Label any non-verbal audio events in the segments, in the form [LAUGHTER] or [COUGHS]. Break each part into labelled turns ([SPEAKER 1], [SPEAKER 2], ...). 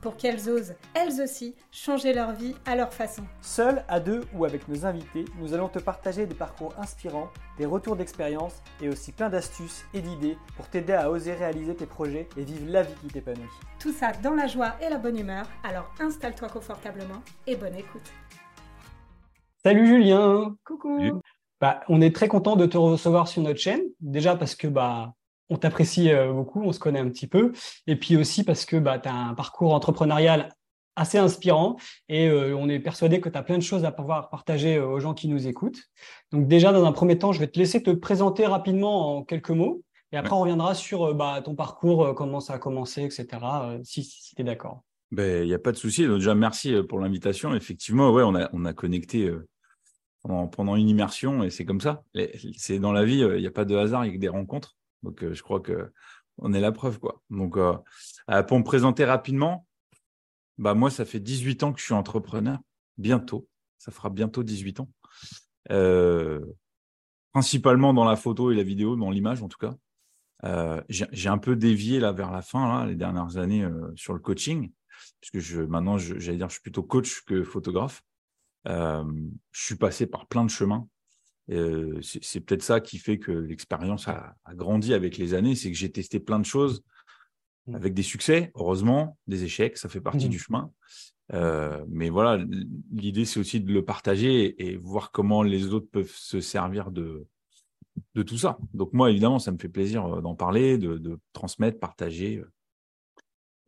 [SPEAKER 1] pour qu'elles osent, elles aussi, changer leur vie à leur façon.
[SPEAKER 2] Seuls, à deux ou avec nos invités, nous allons te partager des parcours inspirants, des retours d'expérience et aussi plein d'astuces et d'idées pour t'aider à oser réaliser tes projets et vivre la vie qui t'épanouit.
[SPEAKER 1] Tout ça dans la joie et la bonne humeur, alors installe-toi confortablement et bonne écoute.
[SPEAKER 3] Salut Julien.
[SPEAKER 1] Coucou.
[SPEAKER 3] Bah, on est très content de te recevoir sur notre chaîne. Déjà parce que bah on t'apprécie euh, beaucoup, on se connaît un petit peu, et puis aussi parce que bah, tu as un parcours entrepreneurial assez inspirant et euh, on est persuadé que tu as plein de choses à pouvoir partager euh, aux gens qui nous écoutent. Donc déjà, dans un premier temps, je vais te laisser te présenter rapidement en quelques mots, et après on reviendra sur bah, ton parcours, comment ça a commencé, etc., si, si tu es d'accord.
[SPEAKER 4] Il ben, n'y a pas de souci. Déjà, merci pour l'invitation. Effectivement, ouais, on a, on a connecté pendant, une immersion et c'est comme ça. C'est dans la vie, il n'y a pas de hasard, il y a que des rencontres. Donc, je crois que on est la preuve, quoi. Donc, pour me présenter rapidement, bah moi, ça fait 18 ans que je suis entrepreneur. Bientôt, ça fera bientôt 18 ans. principalement dans la photo et la vidéo, dans l'image en tout cas. j'ai un peu dévié là vers la fin, les dernières années sur le coaching puisque je, maintenant, j'allais dire, je suis plutôt coach que photographe. Euh, je suis passé par plein de chemins. Euh, c'est peut-être ça qui fait que l'expérience a, grandi avec les années, c'est que j'ai testé plein de choses mmh. avec des succès, heureusement, des échecs, ça fait partie mmh. du chemin. Euh, mais voilà, l'idée c'est aussi de le partager et, voir comment les autres peuvent se servir de, de tout ça. Donc moi, évidemment, ça me fait plaisir d'en parler, de, de, transmettre, partager.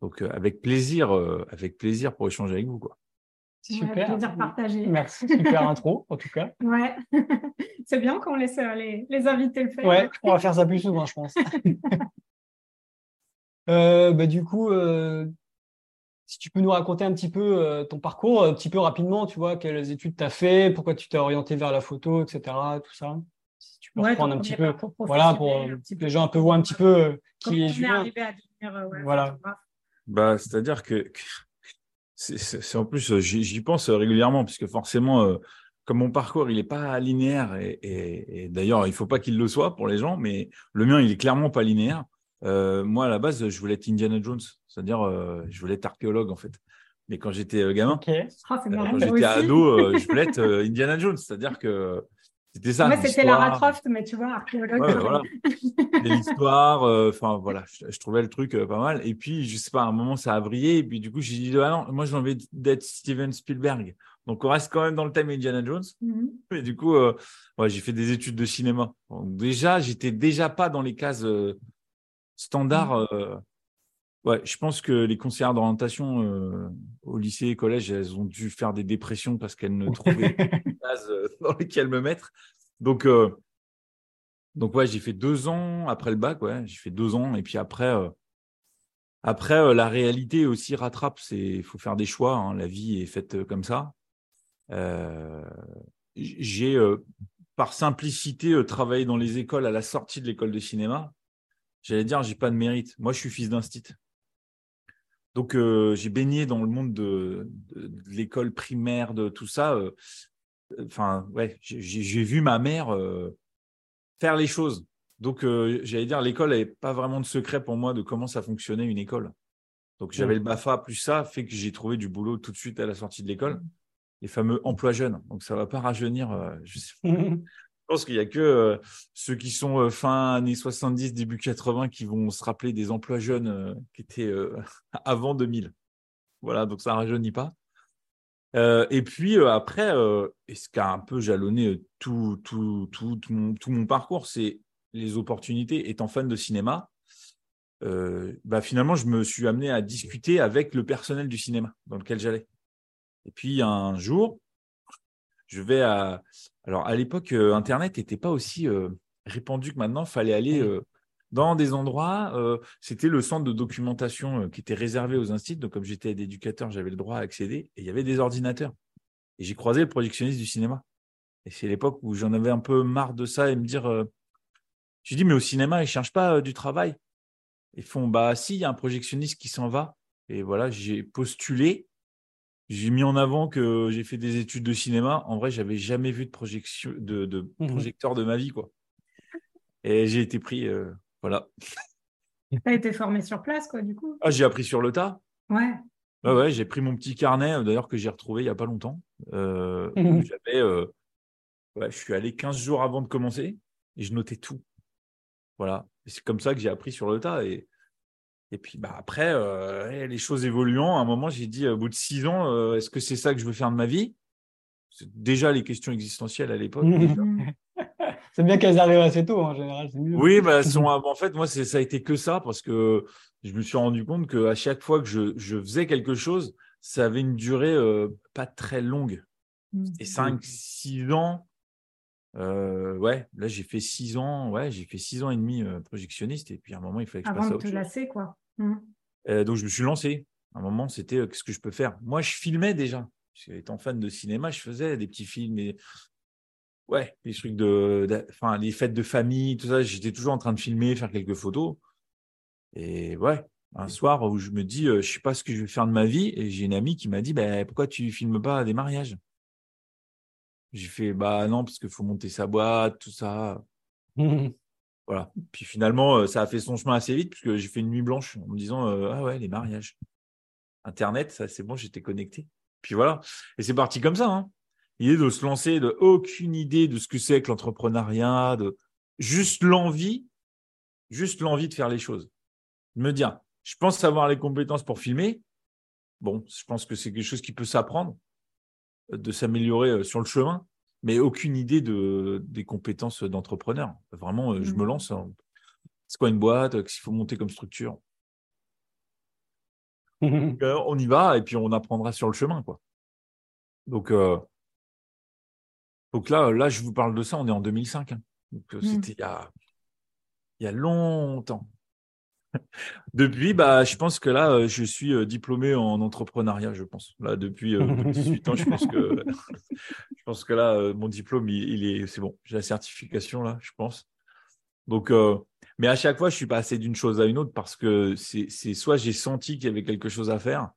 [SPEAKER 4] Donc, euh, avec plaisir, euh, avec plaisir pour échanger avec vous. Quoi.
[SPEAKER 1] Super. plaisir partagé.
[SPEAKER 3] Merci, super [LAUGHS] intro, en tout cas.
[SPEAKER 1] Ouais, [LAUGHS] c'est bien qu'on laisse euh, les, les, invités le faire.
[SPEAKER 3] Ouais, on va faire ça plus souvent, je pense. [LAUGHS] bah, du coup, si tu peux nous raconter un petit peu ton parcours, un petit peu rapidement, tu vois, quelles études tu as fait, pourquoi tu t'es orienté vers la photo, etc., tout ça. Si tu peux reprendre un petit peu, voilà, pour que les gens un peu voient un petit peu qui est Julien.
[SPEAKER 1] voilà.
[SPEAKER 4] Bah, c'est-à-dire que, c'est en plus, j'y pense régulièrement, puisque forcément, euh, comme mon parcours, il n'est pas linéaire, et, d'ailleurs, il ne faut pas qu'il le soit pour les gens, mais le mien, il est clairement pas linéaire. Euh, moi, à la base, je voulais être Indiana Jones, c'est-à-dire, euh, je voulais être archéologue, en fait. Mais quand j'étais gamin,
[SPEAKER 1] ah,
[SPEAKER 4] quand j'étais ado, je voulais [LAUGHS] être Indiana Jones, c'est-à-dire que c'était ça.
[SPEAKER 1] Moi, c'était Lara Croft, mais tu vois, archéologue. Ouais,
[SPEAKER 4] voilà. [LAUGHS] l'histoire, euh, enfin voilà, je, trouvais le truc euh, pas mal. Et puis, je sais pas, à un moment, ça a brillé. Et puis, du coup, j'ai dit, ah non, moi, j'ai envie d'être Steven Spielberg. Donc, on reste quand même dans le thème Indiana Jones. Mm Et du coup, euh, ouais, j'ai fait des études de cinéma. Donc, déjà, j'étais déjà pas dans les cases standards. Mm Ouais, je pense que les conseillères d'orientation au lycée et collège, elles ont dû faire des dépressions parce qu'elles ne trouvaient [LAUGHS] pas de base dans lesquelles me mettre. Donc, donc ouais, j'ai fait deux ans après le bac, ouais, j'ai fait deux ans. Et puis après, après la réalité aussi rattrape. C'est, il faut faire des choix. Hein, la vie est faite comme ça. j'ai, par simplicité, travaillé dans les écoles à la sortie de l'école de cinéma. J'allais dire, j'ai pas de mérite. Moi, je suis fils d'un stit. Donc, euh, j'ai baigné dans le monde de, l'école primaire, de tout ça. Euh, enfin, ouais, j'ai vu ma mère euh, faire les choses. Donc, j'allais dire, l'école n'avait pas vraiment de secret pour moi de comment ça fonctionnait une école. Donc, j'avais le BAFA plus ça, fait que j'ai trouvé du boulot tout de suite à la sortie de l'école. Les fameux emplois jeunes. Donc, ça ne va pas rajeunir. Je sais [LAUGHS] Je pense qu'il n'y a que euh, ceux qui sont euh, fin années 70, début 80 qui vont se rappeler des emplois jeunes euh, qui étaient [LAUGHS] avant 2000. Voilà, donc ça ne rajeunit pas. et puis après, et ce qui a un peu jalonné tout, tout, tout, mon, tout mon parcours, c'est les opportunités. Étant fan de cinéma, bah finalement, je me suis amené à discuter avec le personnel du cinéma dans lequel j'allais. Et puis un jour, je vais à. Alors, à l'époque, euh, Internet n'était pas aussi euh, répandu que maintenant. Il fallait aller euh, dans des endroits. C'était le centre de documentation qui était réservé aux instituts. Donc, comme j'étais éducateur, j'avais le droit à accéder. Et il y avait des ordinateurs. Et j'ai croisé le projectionniste du cinéma. Et c'est l'époque où j'en avais un peu marre de ça et me dire. J'ai dit, mais au cinéma, ils ne cherchent pas du travail. Ils font, bah si, il y a un projectionniste qui s'en va. Et voilà, j'ai postulé. J'ai mis en avant que j'ai fait des études de cinéma. En vrai, j'avais jamais vu de projection de, de
[SPEAKER 3] Mhm.
[SPEAKER 4] projecteur de ma vie, quoi. Et j'ai été pris. euh, voilà.
[SPEAKER 1] T'as été formé sur place, quoi, du coup?
[SPEAKER 4] Ah, j'ai appris sur le tas.
[SPEAKER 1] Ouais.
[SPEAKER 4] Ouais, ouais, j'ai pris mon petit carnet, euh, d'ailleurs, que j'ai retrouvé il n'y a pas longtemps. Euh,
[SPEAKER 3] Mhm.
[SPEAKER 4] j'avais, euh, ouais, je suis allé 15 jours avant de commencer et je notais tout. Voilà. C'est comme ça que j'ai appris sur le tas. Et, et puis bah, après, euh, les choses évoluant, à un moment, j'ai dit, au bout de six ans, euh, est-ce que c'est ça que je veux faire de ma vie? C'est déjà les questions existentielles à l'époque. [LAUGHS]
[SPEAKER 3] C'est bien qu'elles arrivent assez tôt, en général, mieux.
[SPEAKER 4] Oui, bah, sont, en fait, moi, ça a été que ça parce que je me suis rendu compte qu'à chaque fois que je, je faisais quelque chose, ça avait une durée euh, pas très longue.
[SPEAKER 1] Mm.
[SPEAKER 4] Et 5, 6 ans. euh, ouais, là, j'ai fait 6 ans. Ouais, j'ai fait 6 ans et demi euh, projectionniste. Et puis, à un moment, il fallait que je
[SPEAKER 1] Avant
[SPEAKER 4] passe à
[SPEAKER 1] de
[SPEAKER 4] autre
[SPEAKER 1] te
[SPEAKER 4] chose.
[SPEAKER 1] lasser, quoi. Mm.
[SPEAKER 4] Euh, donc, je me suis lancé. À un moment, c'était euh, qu'est-ce que je peux faire? Moi, je filmais déjà. Étant fan de cinéma, je faisais des petits films. Et... Ouais, des trucs de. de- Enfin, les fêtes de famille, tout ça. J'étais toujours en train de filmer, faire quelques photos. Et ouais, un soir où je me dis, euh, je sais pas ce que je vais faire de ma vie. Et j'ai une amie qui m'a dit, bah, pourquoi tu filmes pas des mariages? J'ai fait, bah non, parce qu'il faut monter sa boîte, tout ça. [LAUGHS] Voilà. Puis finalement, euh, ça a fait son chemin assez vite, puisque j'ai fait une nuit blanche en me disant euh, Ah ouais, les mariages. Internet, ça c'est bon, j'étais connecté. Puis voilà. Et c'est parti comme ça. Hein. L'idée de se lancer, de aucune idée de ce que c'est que l'entrepreneuriat, de juste l'envie, juste l'envie de faire les choses. Me dire, je pense avoir les compétences pour filmer. Bon, je pense que c'est quelque chose qui peut s'apprendre, euh, de s'améliorer sur le chemin mais aucune idée de, des compétences d'entrepreneur. Vraiment, euh, je me
[SPEAKER 1] Mhm.
[SPEAKER 4] lance. en- C'est quoi une boîte Qu'est-ce qu'il faut monter comme structure. [LAUGHS] Euh, On y va et puis on apprendra sur le chemin. quoi. Donc, euh, donc là, là, je vous parle de ça, on est en 2005. hein. Donc, euh,
[SPEAKER 1] Mhm.
[SPEAKER 4] c'était il y a, il y a longtemps. [LAUGHS] Depuis, bah, je pense que là, euh, je suis euh, diplômé en entrepreneuriat, je pense. Là, depuis, euh, au bout de 18 ans, je pense que, [LAUGHS] je pense que là, euh, mon diplôme, il, il est, c'est bon. J'ai la certification là, je pense. Donc, euh, mais à chaque fois, je suis passé d'une chose à une autre parce que c'est, c'est soit j'ai senti qu'il y avait quelque chose à faire,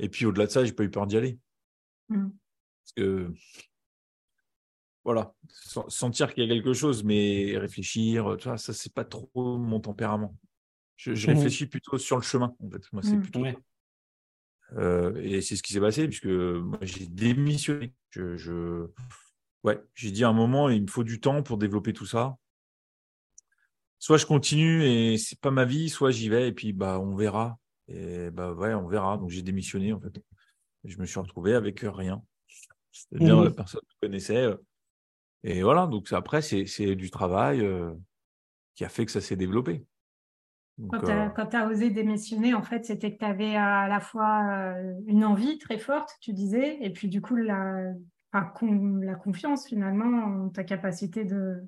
[SPEAKER 4] et puis au-delà de ça, j'ai pas eu peur d'y aller.
[SPEAKER 1] Mm.
[SPEAKER 4] Parce que, voilà, sen- sentir qu'il y a quelque chose, mais réfléchir, tu vois, ça, c'est pas trop mon tempérament. Je, je
[SPEAKER 3] Mhm.
[SPEAKER 4] réfléchis plutôt sur le chemin, en fait. Moi, c'est
[SPEAKER 1] Mhm.
[SPEAKER 4] plutôt
[SPEAKER 3] Ouais.
[SPEAKER 4] Euh, et c'est ce qui s'est passé, puisque moi, j'ai démissionné. Je, je- Ouais, j'ai dit à un moment, il me faut du temps pour développer tout ça. Soit je continue et c'est pas ma vie, soit j'y vais et puis bah on verra. Et bah ouais, on verra. Donc j'ai démissionné en fait. Je me suis retrouvé avec rien. C'est-à-dire
[SPEAKER 3] Mhm.
[SPEAKER 4] la personne que je connaissais. euh, Et voilà, donc après, c'est c'est du travail euh, qui a fait que ça s'est développé. Donc,
[SPEAKER 1] Quand tu
[SPEAKER 4] euh,
[SPEAKER 1] as, osé démissionner, en fait, c'était que tu avais à la fois euh, une envie très forte, tu disais, et puis du coup, la, confiance finalement en ta capacité de.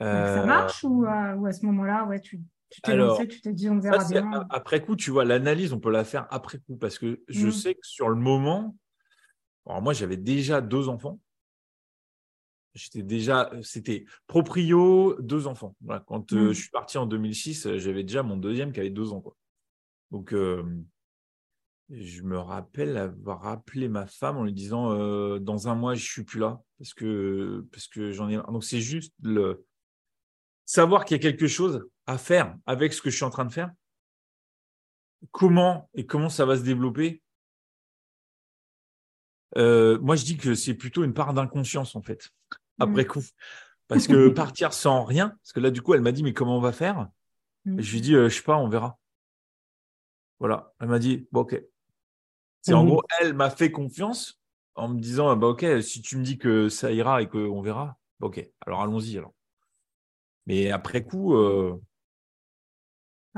[SPEAKER 1] ça
[SPEAKER 4] euh,
[SPEAKER 1] marche ou, à- ou à ce moment-là, ouais, tu tu t'es lancé, tu t'es dit on verra bien.
[SPEAKER 4] après coup, tu vois, l'analyse, on peut la faire après coup parce que je
[SPEAKER 1] Mm.
[SPEAKER 4] sais que sur le moment, alors moi, j'avais déjà deux enfants. J'étais déjà, c'était proprio, deux enfants. Voilà. Quand euh,
[SPEAKER 1] Mm.
[SPEAKER 4] je suis parti en 2006, euh, j'avais déjà mon deuxième qui avait deux ans. Quoi. Donc, euh, je me rappelle avoir appelé ma femme en lui disant euh, dans un mois, je suis plus là parce que, parce que j'en ai. Donc, c'est juste le savoir qu'il y a quelque chose à faire avec ce que je suis en train de faire comment et comment ça va se développer Euh, Moi, je dis que c'est plutôt une part d'inconscience, en fait, après coup. Parce que [LAUGHS] partir sans rien, parce que là, du coup, elle m'a dit, mais comment on va faire?
[SPEAKER 1] Mm.
[SPEAKER 4] Et je lui ai dit, euh, je sais pas, on verra. Voilà. Elle m'a dit, bon, ok. C'est en
[SPEAKER 3] Mhm.
[SPEAKER 4] gros, elle m'a fait confiance en me disant, bah, ok, si tu me dis que ça ira et qu'on verra, bah, ok, alors allons-y. Alors. Mais après coup, euh,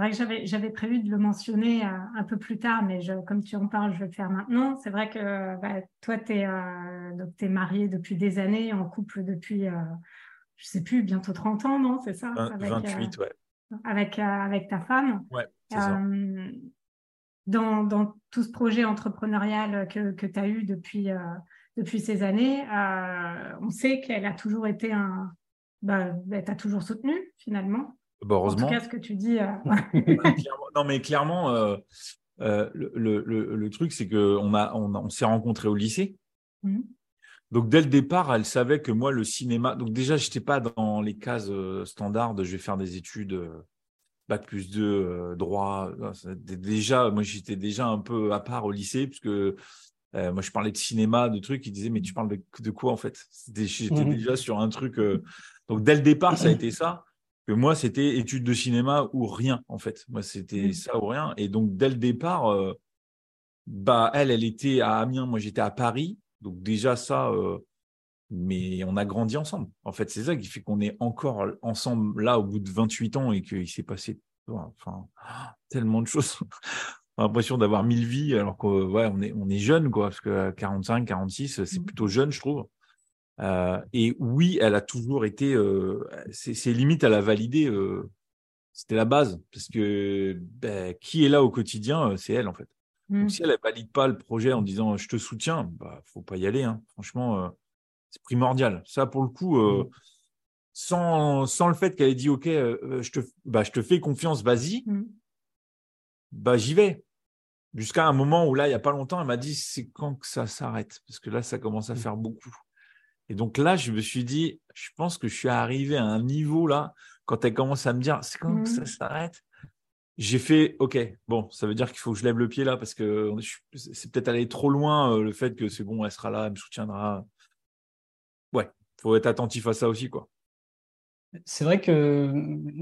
[SPEAKER 1] vrai que j'avais, j'avais prévu de le mentionner euh, un peu plus tard, mais je, comme tu en parles, je vais le faire maintenant. C'est vrai que bah, toi, tu es, es marié depuis des années, en couple depuis, euh, je sais plus, bientôt 30 ans, non C'est ça avec,
[SPEAKER 4] 28, ouais.
[SPEAKER 1] euh, avec, euh, avec ta femme.
[SPEAKER 4] Ouais, c'est ça.
[SPEAKER 1] Euh, dans, dans tout ce projet entrepreneurial que, que tu as eu depuis, euh, depuis ces années, euh, on sait qu'elle a toujours été un. Bah, elle t'a toujours soutenu, finalement.
[SPEAKER 4] Bah,
[SPEAKER 1] En tout
[SPEAKER 4] heureusement.
[SPEAKER 1] cas, ce que tu dis. euh, [LAUGHS]
[SPEAKER 4] non, mais clairement, euh, le, le, le, truc, c'est qu'on a, on, on s'est rencontrés au lycée.
[SPEAKER 1] Mmh.
[SPEAKER 4] Donc dès le départ, elle savait que moi, le cinéma. Donc déjà, je n'étais pas dans les cases standards de je vais faire des études bac plus 2, droit. Déjà, moi, j'étais déjà un peu à part au lycée, puisque moi, je parlais de cinéma, de trucs. Ils disaient, mais tu parles de, quoi en fait? J'étais mmh déjà sur un truc. Donc dès le départ, ça a été ça. Que moi, c'était études de cinéma ou rien en fait. Moi, c'était mmh. ça ou rien. Et donc dès le départ, bah elle, elle était à Amiens, moi j'étais à Paris. Donc déjà ça, euh, mais on a grandi ensemble. En fait, c'est ça qui fait qu'on est encore ensemble là au bout de 28 ans et qu'il s'est passé enfin, tellement de choses. [LAUGHS] on a l'impression d'avoir mille vies alors qu'on ouais, on est, on est jeune, quoi, parce que 45, 46, c'est mmh. plutôt jeune, je trouve. Euh, et oui, elle a toujours été, euh, c'est limite, elle a validé, c'était la base, parce que ben, qui est là au quotidien, c'est elle, en fait. Donc, mmh. si elle ne valide pas le projet en disant je te soutiens, bah faut pas y aller. Hein. Franchement, euh, c'est primordial. Ça, pour le coup, euh, mmh. sans, sans, le fait qu'elle ait dit ok, euh, je, te, bah, je te fais confiance, vas-y, mmh. bah, j'y vais. Jusqu'à un moment où là, il n'y a pas longtemps, elle m'a dit c'est quand que ça s'arrête? Parce que là, ça commence à faire beaucoup. Et donc là, je me suis dit, je pense que je suis arrivé à un niveau là, quand elle commence à me dire c'est quand que ça s'arrête? J'ai fait OK, bon, ça veut dire qu'il faut que je lève le pied là parce que c'est peut-être aller trop loin euh, le fait que c'est bon, elle sera là, elle me soutiendra. Ouais, faut être attentif à ça aussi, quoi.
[SPEAKER 3] C'est vrai que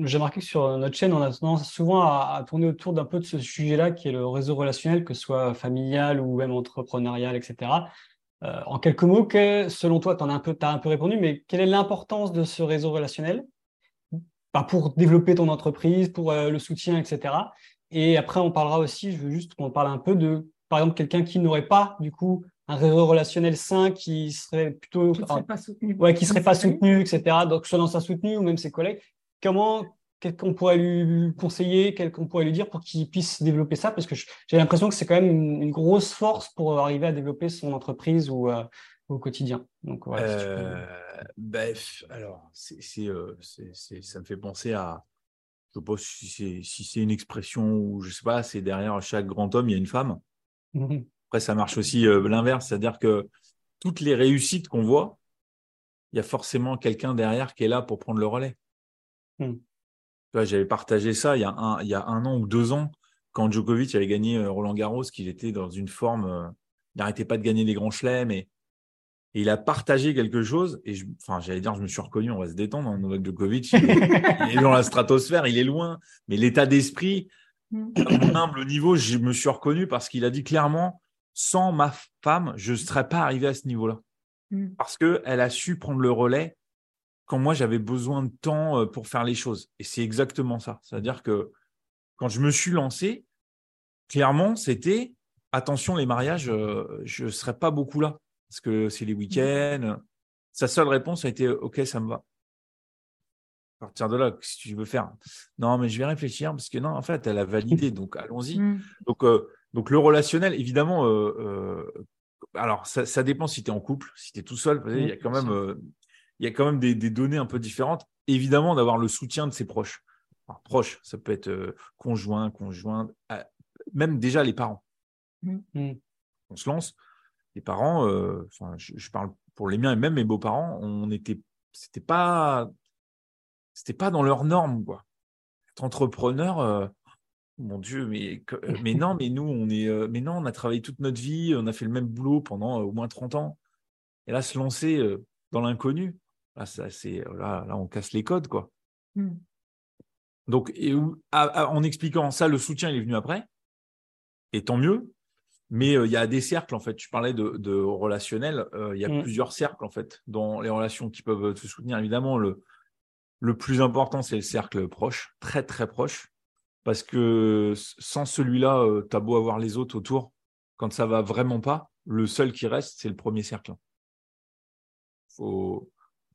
[SPEAKER 3] j'ai remarqué que sur notre chaîne, on a tendance souvent à, tourner autour d'un peu de ce sujet-là qui est le réseau relationnel, que ce soit familial ou même entrepreneurial, etc. Euh, en quelques mots, que, selon toi, tu as, un peu, as un peu répondu, mais quelle est l'importance de ce réseau relationnel? Pour développer ton entreprise, pour euh, le soutien, etc. Et après, on parlera aussi, je veux juste qu'on parle un peu de, par exemple, quelqu'un qui n'aurait pas, du coup, un réseau relationnel sain, qui serait plutôt.
[SPEAKER 1] Qui ne serait pas soutenu.
[SPEAKER 3] Ouais, qui serait pas soutenu, etc. Donc, soit dans sa soutenue ou même ses collègues. Comment, qu'on pourrait lui conseiller, qu'on pourrait lui dire pour qu'il puisse développer ça? Parce que j'ai l'impression que c'est quand même une, grosse force pour arriver à développer son entreprise ou, euh, au quotidien. Donc,
[SPEAKER 4] euh, bref, alors, euh, c'est, ça me fait penser à, je ne sais pas si c'est, une expression ou je sais pas, c'est derrière chaque grand homme, il y a une femme. Mmh Après, ça marche aussi euh, l'inverse, c'est-à-dire que toutes les réussites qu'on voit, il y a forcément quelqu'un derrière qui est là pour prendre le relais. Mmh. J'avais partagé ça il y, a un, il y a un an ou deux ans, quand Djokovic avait gagné Roland Garros, qu'il était dans une forme, il n'arrêtait pas de gagner des grands chelems, mais et il a partagé quelque chose. Et je, enfin, j'allais dire, je me suis reconnu, on va se détendre. Hein, Novak Djokovic, [LAUGHS] il est, dans la stratosphère, il est loin. Mais l'état d'esprit, à mon humble niveau, je me suis reconnu parce qu'il a dit clairement sans ma femme, je ne serais pas arrivé à ce niveau-là. Mm. Parce qu'elle a su prendre le relais quand moi j'avais besoin de temps euh, pour faire les choses. Et c'est exactement ça. C'est-à-dire que quand je me suis lancé, clairement, c'était attention, les mariages, euh, je ne serais pas beaucoup là parce que c'est les mmh. week-ends. Sa seule réponse a été OK, ça me va. À partir de là, si tu veux faire? Non, mais je vais réfléchir parce que non, en fait, elle a validé, [LAUGHS] donc allons-y. Mmh. Donc, euh, donc, le relationnel, évidemment, euh, euh, alors ça, dépend si tu es en couple, si tu es tout seul, il y a quand même, il y a quand même des, données un peu différentes. Évidemment, d'avoir le soutien de ses proches. proches, ça peut être conjoint, conjoint, même déjà les parents. Mmh. On se lance les parents, euh, enfin, je, parle pour les miens et même mes beaux-parents, on était, c'était pas, c'était pas dans leurs normes, quoi. Être entrepreneur, euh, mon Dieu, mais, euh, mais non, mais nous, on est, mais non, on a travaillé toute notre vie, on a fait le même boulot pendant au moins 30 ans. Et là, se lancer dans l'inconnu, là, ça, c'est, là, là, on casse les codes, quoi. Mmh. Donc, et, en expliquant ça, le soutien, il est venu après. Et tant mieux, mais euh, il y a des cercles, en fait. Tu parlais de, relationnel. Euh, il y a mm. plusieurs cercles, en fait, dans les relations qui peuvent te soutenir. Évidemment, le, le plus important, c'est le cercle proche, très, très proche. Parce que sans celui-là, euh, tu as beau avoir les autres autour. Quand ça va vraiment pas, le seul qui reste, c'est le premier cercle. Faut,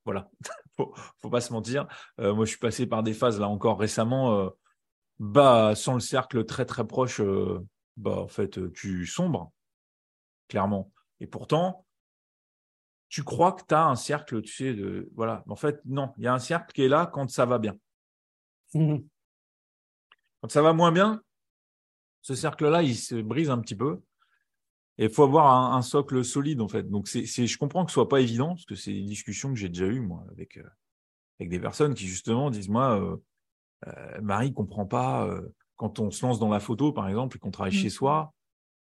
[SPEAKER 4] voilà, [LAUGHS] faut, faut pas se mentir. moi, je suis passé par des phases là encore récemment. bah, sans le cercle très très proche, bah, en fait, euh, tu sombres, clairement. Et pourtant, tu crois que tu as un cercle, tu sais, de. Voilà. En fait, non, il y a un cercle qui est là quand ça va bien. Mmh quand ça va moins bien, Ce cercle-là, il se brise un petit peu. Et il faut avoir un, socle solide, en fait. Donc, c'est, je comprends que ce soit pas évident, parce que c'est des discussions que j'ai déjà eues, moi, avec, euh, avec des personnes qui, justement, disent Moi, euh, euh Marie ne comprend pas, euh, quand on se lance dans la photo, par exemple, et qu'on travaille chez mmh. soi,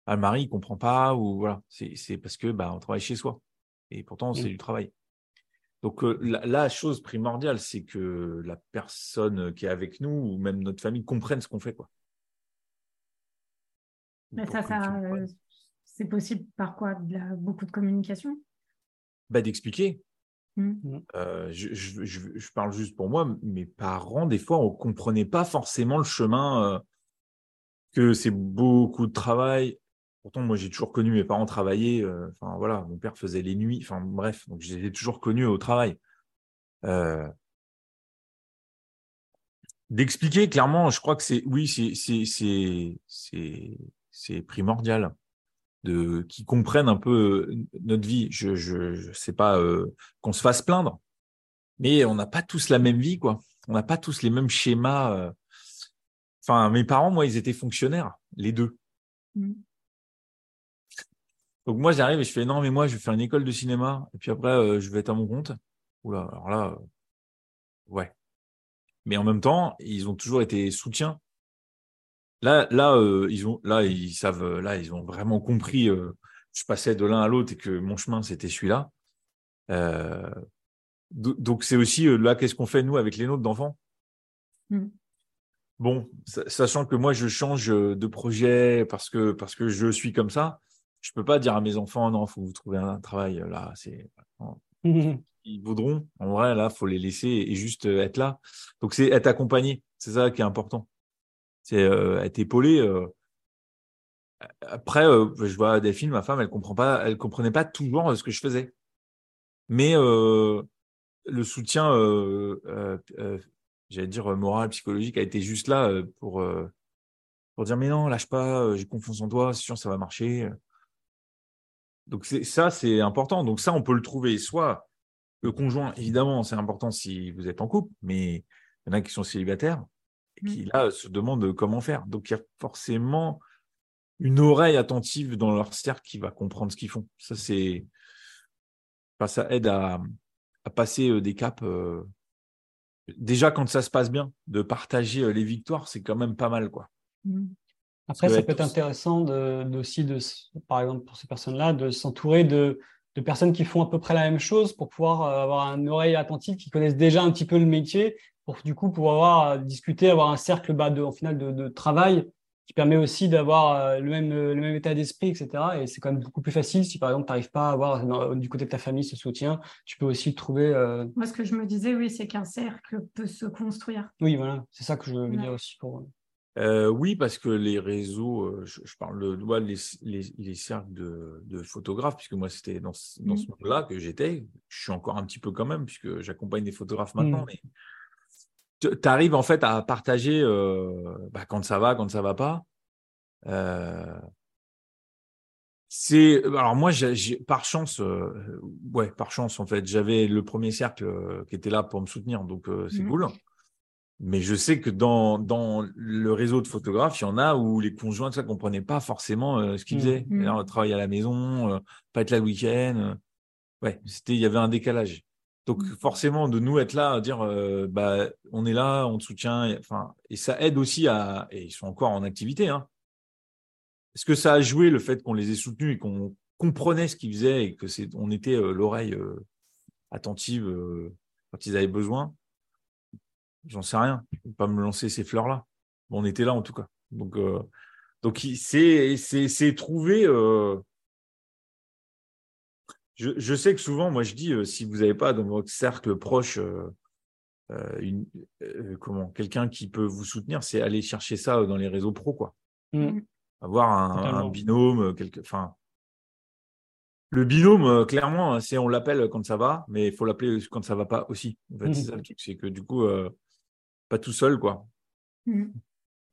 [SPEAKER 4] ah, Marie ne comprend pas, ou voilà. C'est, parce que bah, on travaille chez soi. Et pourtant, c'est mmh. du travail. Donc, la, la, chose primordiale, c'est que la personne qui est avec nous, ou même notre famille, comprenne ce qu'on fait, quoi.
[SPEAKER 1] Mais ça, ça, c'est possible par quoi? Beaucoup de communication?
[SPEAKER 4] Bah, D'expliquer. Mmh. Mmh. Euh, je, parle juste pour moi, mes parents, des fois, on ne comprenait pas forcément le chemin, euh, que c'est beaucoup de travail. Pourtant, moi, j'ai toujours connu mes parents travailler. Euh, enfin, voilà, mon père faisait les nuits. Enfin, bref, donc j'ai toujours connu au travail. D'expliquer clairement, je crois que c'est, oui, c'est primordial de qui comprennent un peu euh, notre vie. Je je, sais pas euh, qu'on se fasse plaindre, mais on n'a pas tous la même vie, quoi. On n'a pas tous les mêmes schémas. Euh. Enfin, mes parents, moi, ils étaient fonctionnaires, les deux. Mmh. Donc moi, j'arrive et je fais non, mais moi, je vais faire une école de cinéma et puis après, je vais être à mon compte. Oula, alors là, ouais. Mais en même temps, ils ont toujours été soutiens Là, là, euh, ils ont, là, ils savent, euh, là, ils ont vraiment compris. Euh, je passais de l'un à l'autre et que mon chemin c'était celui-là. donc c'est aussi là, qu'est-ce qu'on fait nous avec les nôtres d'enfants? Mmh. Bon, sachant que moi je change de projet parce que parce que je suis comme ça, je peux pas dire à mes enfants non, faut vous trouver un travail là. C'est ils voudront. En vrai, là, faut les laisser et juste être là. Donc c'est être accompagné. C'est ça qui est important c'est euh, être épaulé. Euh. Après, euh, je vois des films, ma femme, elle comprend pas, elle comprenait pas toujours ce que je faisais. Mais le soutien, j'allais dire moral, psychologique, a été juste là pour pour dire mais non, lâche pas, j'ai confiance en toi, c'est sûr ça va marcher. Donc ça, c'est important. Donc ça, on peut le trouver soit le conjoint, évidemment, c'est important si vous êtes en couple, mais il y en a qui sont célibataires qui mmh. là se demandent comment faire. Donc il y a forcément une oreille attentive dans leur cercle qui va comprendre ce qu'ils font. Ça c'est, ça aide à, passer des caps. Déjà quand ça se passe bien, de partager les victoires, c'est quand même pas mal quoi.
[SPEAKER 3] Mmh. Après, ça peut être intéressant de, aussi, de, par exemple, pour ces personnes-là, de s'entourer de, de personnes qui font à peu près la même chose pour pouvoir avoir une oreille attentive, qui connaissent déjà un petit peu le métier pour du coup pouvoir avoir, discuter, avoir un cercle bas de, en final de, travail qui permet aussi d'avoir euh, le même, le même état d'esprit, etc. Et c'est quand même beaucoup plus facile si par exemple tu n'arrives pas à avoir du côté de ta famille ce soutien, tu peux aussi trouver. Euh,
[SPEAKER 1] Moi, ce que je me disais, oui, c'est qu'un cercle peut se construire.
[SPEAKER 3] Oui, voilà, c'est ça que je veux dire aussi pour.
[SPEAKER 4] Euh, oui, parce que les réseaux, je, parle de les, les, les, cercles de, de, photographes, puisque moi c'était dans, dans ce monde-là que j'étais. Je suis encore un petit peu quand même, puisque j'accompagne des photographes maintenant, mmh. mais tu arrives en fait à partager euh, bah, quand ça va, quand ça va pas. Euh, c'est alors moi j'ai par chance euh, ouais par chance en fait j'avais le premier cercle qui était là pour me soutenir donc c'est mmh cool mais je sais que dans, dans le réseau de photographes il y en a où les conjoints ça comprenaient pas forcément ce qu'ils mmh. faisaient mmh. travailler à la maison pas être là le week-end ouais c'était il y avait un décalage donc mmh. forcément, de nous être là, à dire, euh, bah, on est là, on te soutient, et, enfin, et ça aide aussi à, et ils sont encore en activité. Hein. Est-ce que ça a joué le fait qu'on les ait soutenus et qu'on comprenait ce qu'ils faisaient et que c'est, on était euh, l'oreille euh, attentive quand ils avaient besoin? J'en sais rien. Je ne pas me lancer ces fleurs-là. on était là en tout cas. Donc, donc c'est, c'est, c'est trouver je, sais que souvent, moi, je dis, euh, si vous n'avez pas dans votre cercle proche euh, euh, une, comment quelqu'un qui peut vous soutenir, c'est aller chercher ça dans les réseaux pro, quoi. Mmh. Avoir un, binôme, quelque, enfin. Le binôme, clairement, hein, c'est on l'appelle quand ça va, mais il faut l'appeler quand ça va pas aussi. En fait, c'est ça le truc, c'est que du coup, pas tout seul, quoi. Mmh.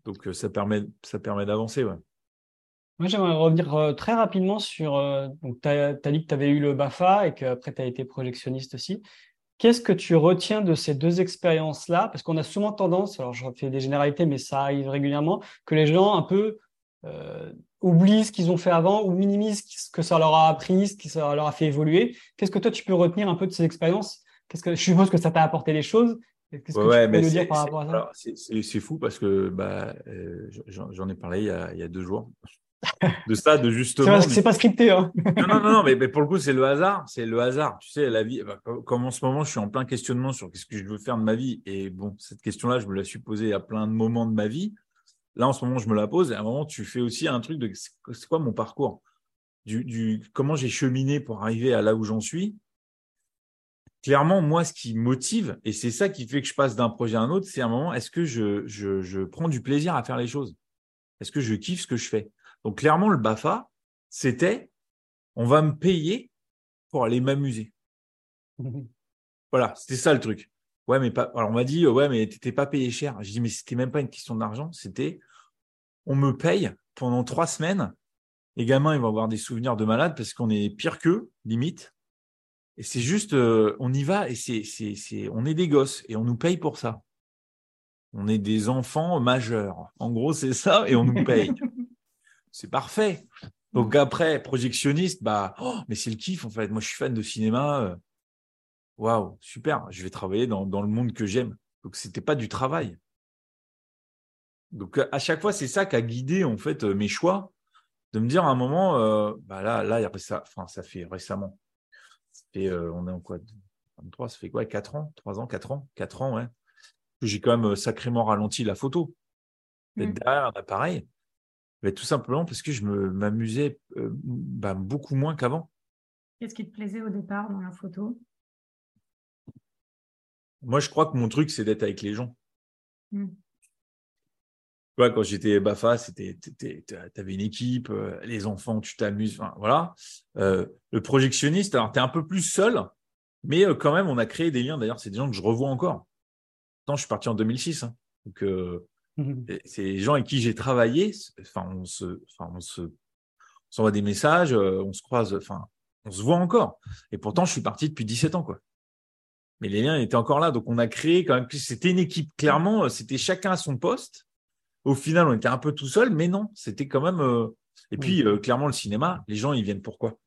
[SPEAKER 4] Donc ça permet, ça permet d'avancer, ouais.
[SPEAKER 3] Moi, j'aimerais revenir euh, très rapidement sur. Euh, donc, tu as, dit que tu avais eu le BAFA et qu'après, tu as été projectionniste aussi. Qu'est-ce que tu retiens de ces deux expériences-là? Parce qu'on a souvent tendance, alors je fais des généralités, mais ça arrive régulièrement, que les gens un peu euh, oublient ce qu'ils ont fait avant ou minimisent ce que ça leur a appris, ce que ça leur a fait évoluer. Qu'est-ce que toi, tu peux retenir un peu de ces expériences? Qu'est-ce que, Je suppose que ça t'a apporté des choses. Qu'est-ce que tu peux nous dire par rapport à ça?
[SPEAKER 4] C'est fou parce que bah, euh, j'en ai parlé il y, a, il y, a, deux jours. De ça, de justement.
[SPEAKER 3] C'est pas scripté. Hein.
[SPEAKER 4] non, non, non, mais, mais, pour le coup, c'est le hasard. C'est le hasard. Tu sais, la vie, comme en ce moment, je suis en plein questionnement sur qu'est-ce que je veux faire de ma vie. Et bon, cette question-là, je me la suis posée à plein de moments de ma vie. Là, en ce moment, je me la pose. Et à un moment, tu fais aussi un truc de c'est quoi mon parcours? Du, du, Comment j'ai cheminé pour arriver à là où j'en suis? Clairement, moi, ce qui motive, et c'est ça qui fait que je passe d'un projet à un autre, c'est un moment, est-ce que je, je, je prends du plaisir à faire les choses? Est-ce que je kiffe ce que je fais? Donc, clairement, le BAFA, c'était on va me payer pour aller m'amuser. [LAUGHS] voilà, c'était ça le truc. Ouais, mais pas. Alors, on m'a dit, ouais, mais t'étais pas payé cher. Je dis, mais c'était même pas une question d'argent. C'était, on me paye pendant trois semaines. Les gamins, ils vont avoir des souvenirs de malades parce qu'on est pire qu'eux, limite. Et c'est juste, euh, on y va et c'est, c'est, c'est, on est des gosses et on nous paye pour ça. On est des enfants majeurs. En gros, c'est ça et on nous [LAUGHS] paye. C'est parfait. Donc après, projectionniste, bah, oh, mais c'est le kiff en fait. Moi, je suis fan de cinéma. Euh, waouh, super, je vais travailler dans, le monde que j'aime. Donc, ce n'était pas du travail. Donc, à chaque fois, c'est ça qui a guidé en fait euh, mes choix, de me dire à un moment, euh, bah là, là, ça, enfin, ça fait récemment. Et euh, on est en quoi 23, ça fait quoi 4 ans 3 ans 4 ans 4 ans, ouais. J'ai quand même sacrément ralenti la photo. D'être mmh. derrière un appareil. Tout simplement parce que je m'amusais bah, beaucoup moins qu'avant.
[SPEAKER 1] Qu'est-ce qui te plaisait au départ dans la photo?
[SPEAKER 4] Moi, je crois que mon truc, c'est d'être avec les gens. Mm. quand j'étais BAFA, c'était, tu avais une équipe, euh, les enfants, tu t'amuses, voilà. Euh, le projectionniste, alors tu es un peu plus seul, mais euh, quand même, on a créé des liens. D'ailleurs, c'est des gens que je revois encore. Je suis parti en 2006. Hein. donc, mm-hmm. c'est les gens avec qui j'ai travaillé. Enfin, on se, enfin, on se, s'envoie des messages, on se croise, enfin, on se voit encore. Et pourtant, je suis parti depuis 17 ans, quoi mais les liens étaient encore là. Donc, on a créé quand même, c'était une équipe, clairement, euh, c'était chacun à son poste. Au final, on était un peu tout seul, mais non, c'était quand même. Euh, et puis, euh, clairement, le cinéma, les gens, ils viennent pourquoi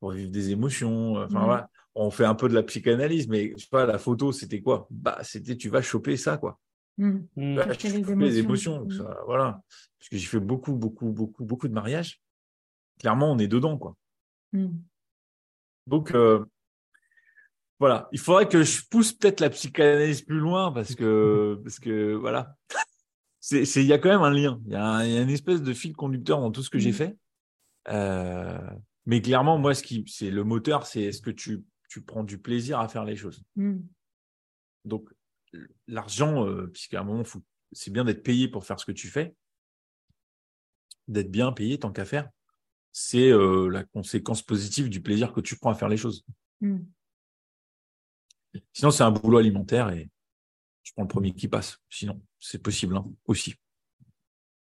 [SPEAKER 4] Pour vivre des émotions. Enfin, voilà. On fait un peu de la psychanalyse, mais je sais pas, la photo, c'était quoi? Bah, c'était tu vas choper ça, quoi. Mmh. les émotions. Mmh. voilà. Parce que j'ai fait beaucoup, beaucoup, beaucoup, beaucoup de mariages. Clairement, on est dedans, quoi. Mmh. Donc, voilà, il faudrait que je pousse peut-être la psychanalyse plus loin parce que, [LAUGHS] parce que voilà, c'est, il y a quand même un lien. Il y, a, une espèce de fil conducteur dans tout ce que j'ai fait. Euh, mais clairement, moi, ce qui, c'est le moteur, c'est est-ce que tu, tu prends du plaisir à faire les choses. Donc, l'argent, euh, puisqu'à un moment, c'est bien d'être payé pour faire ce que tu fais, d'être bien payé tant qu'à faire. C'est euh, la conséquence positive du plaisir que tu prends à faire les choses. Mm. Sinon, c'est un boulot alimentaire et je prends le premier qui passe. Sinon, c'est possible hein, aussi.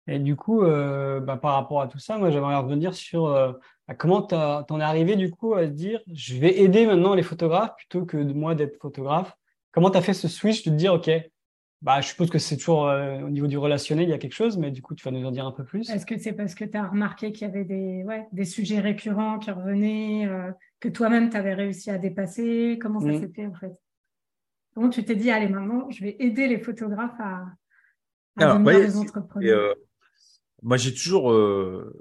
[SPEAKER 3] Et du coup, euh, bah, par rapport à tout ça, moi, j'aimerais revenir sur euh, bah, comment tu en es arrivé du coup à se dire je vais aider maintenant les photographes plutôt que de moi d'être photographe? Comment tu as fait ce switch de te dire OK, bah, je suppose que c'est toujours euh, au niveau du relationnel, il y a quelque chose, mais du coup, tu vas nous en dire un peu plus.
[SPEAKER 1] Est-ce que c'est parce que tu as remarqué qu'il y avait des, ouais, des sujets récurrents qui revenaient, que toi-même, tu avais réussi à dépasser? Comment ça mm. s'est fait en fait? Comment tu t'es dit, allez, maintenant, je vais aider les photographes à, devenir des entrepreneurs? euh,
[SPEAKER 4] Moi, j'ai toujours, euh,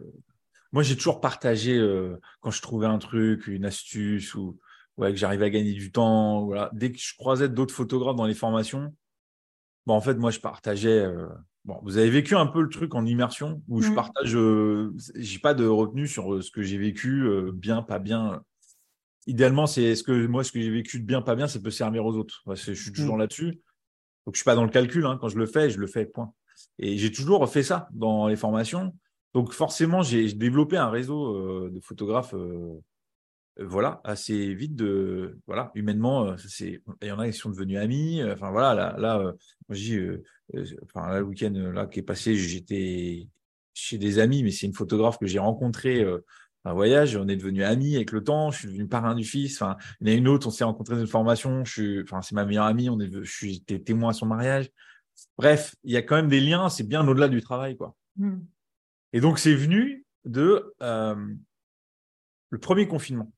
[SPEAKER 4] moi, j'ai toujours partagé euh, quand je trouvais un truc, une astuce ou ouais, que j'arrivais à gagner du temps. Voilà. Dès que je croisais d'autres photographes dans les formations, bon, en fait, moi, je partageais. bon, vous avez vécu un peu le truc en immersion où je mmh. partage. j'ai pas de retenue sur ce que j'ai vécu, bien, pas bien idéalement, c'est ce que moi, ce que j'ai vécu de bien, pas bien, ça peut servir aux autres. je suis toujours mm. là-dessus. Donc, je suis pas dans le calcul. Hein. Quand je le fais, je le fais, point. Et j'ai toujours fait ça dans les formations. Donc, forcément, j'ai développé un réseau euh, de photographes, euh, euh, voilà, assez vite de, voilà, humainement, c'est, il y en a qui sont devenus amis. Enfin, voilà, là, là, j'ai, enfin, le week-end là qui est passé, j'étais chez des amis, mais c'est une photographe que j'ai rencontrée un voyage, on est devenu amis avec le temps, je suis devenu parrain du fils. Enfin, il y en a une autre, on s'est rencontrés dans une formation, je suis, enfin, c'est ma meilleure amie, on est, je suis témoin à son mariage. Bref, il y a quand même des liens, c'est bien au-delà du travail, quoi. Hmm. Et donc, c'est venu de euh, le premier confinement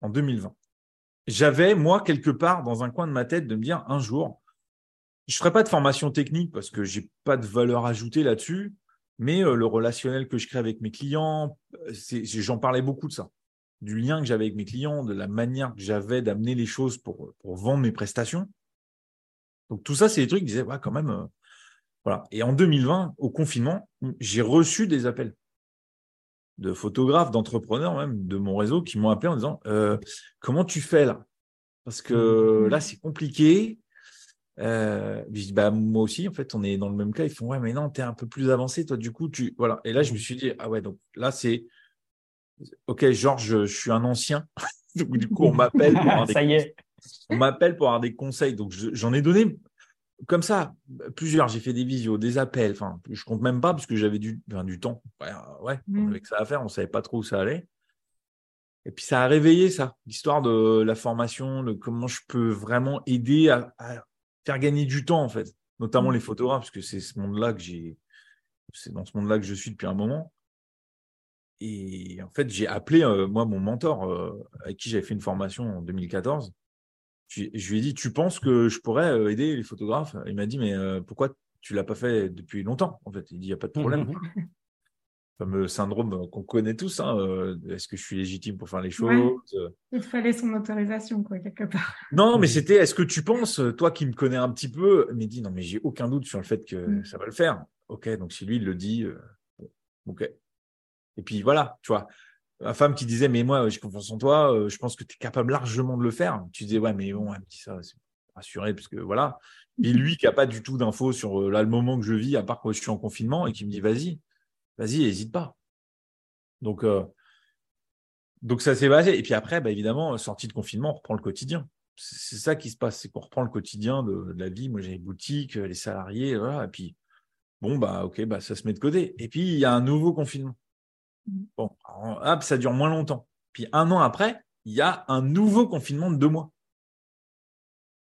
[SPEAKER 4] en 2020. J'avais, moi, quelque part dans un coin de ma tête, de me dire un jour, je ne ferai pas de formation technique parce que j'ai pas de valeur ajoutée là-dessus, mais euh, le relationnel que je crée avec mes clients, euh, j'en parlais beaucoup de ça, du lien que j'avais avec mes clients, de la manière que j'avais d'amener les choses pour, vendre mes prestations. Donc tout ça, c'est des trucs qui disaient, ouais, quand même, voilà. Et en 2020, au confinement, j'ai reçu des appels de photographes, d'entrepreneurs même de mon réseau qui m'ont appelé en disant euh, comment tu fais là? Parce que mmh. là c'est compliqué. Euh, je dis bah moi aussi en fait on est dans le même cas. Ils font ouais mais non tu es un peu plus avancé toi du coup tu voilà et là je me suis dit ah ouais donc là c'est ok Georges je, suis un ancien [LAUGHS] donc du coup on m'appelle [LAUGHS]
[SPEAKER 3] ça y est
[SPEAKER 4] on m'appelle pour avoir des conseils donc j'en ai donné comme ça, plusieurs. J'ai fait des visios, des appels. Enfin, je compte même pas parce que j'avais du, du temps. Ouais, ouais on mmh. avait que ça à faire. On savait pas trop où ça allait. Et puis ça a réveillé ça, l'histoire de la formation, de comment je peux vraiment aider à, faire gagner du temps en fait, notamment mmh. les photographes, parce que c'est ce monde-là que j'ai, c'est dans ce monde-là que je suis depuis un moment. Et en fait, j'ai appelé euh, moi mon mentor euh, avec qui j'avais fait une formation en 2014 je, lui ai dit, tu penses que je pourrais euh, aider les photographes? Il m'a dit, mais euh, pourquoi tu l'as pas fait depuis longtemps En fait, il dit, il n'y a pas de problème. [LAUGHS] fameux syndrome qu'on connaît tous. Hein, euh, est-ce que je suis légitime pour faire les choses?
[SPEAKER 1] Il fallait son autorisation, quoi, quelque part. [LAUGHS]
[SPEAKER 4] Non, mais c'était est-ce que tu penses, toi qui me connais un petit peu, il m'a dit non, mais j'ai aucun doute sur le fait que mm. ça va le faire. Ok, donc si lui, il le dit, ok. Et puis voilà, tu vois, ma femme qui disait mais moi j'ai confiance en toi, euh, je pense que tu es capable largement de le faire. Tu disais ouais mais bon ça c'est rassuré parce que voilà. Et lui qui a pas du tout d'infos sur euh, là le moment que je vis à part que je suis en confinement et qui me dit vas-y vas-y n'hésite pas. Donc euh, donc ça s'est passé et puis après bah, évidemment sortie de confinement on reprend le quotidien. C'est ça qui se passe c'est qu'on reprend le quotidien de, la vie. Moi j'ai les boutiques les salariés et puis bon bah ok bah ça se met de côté et puis il y a un nouveau confinement. Bon, hop, ça dure moins longtemps. Puis un an après, il y a un nouveau confinement de deux mois.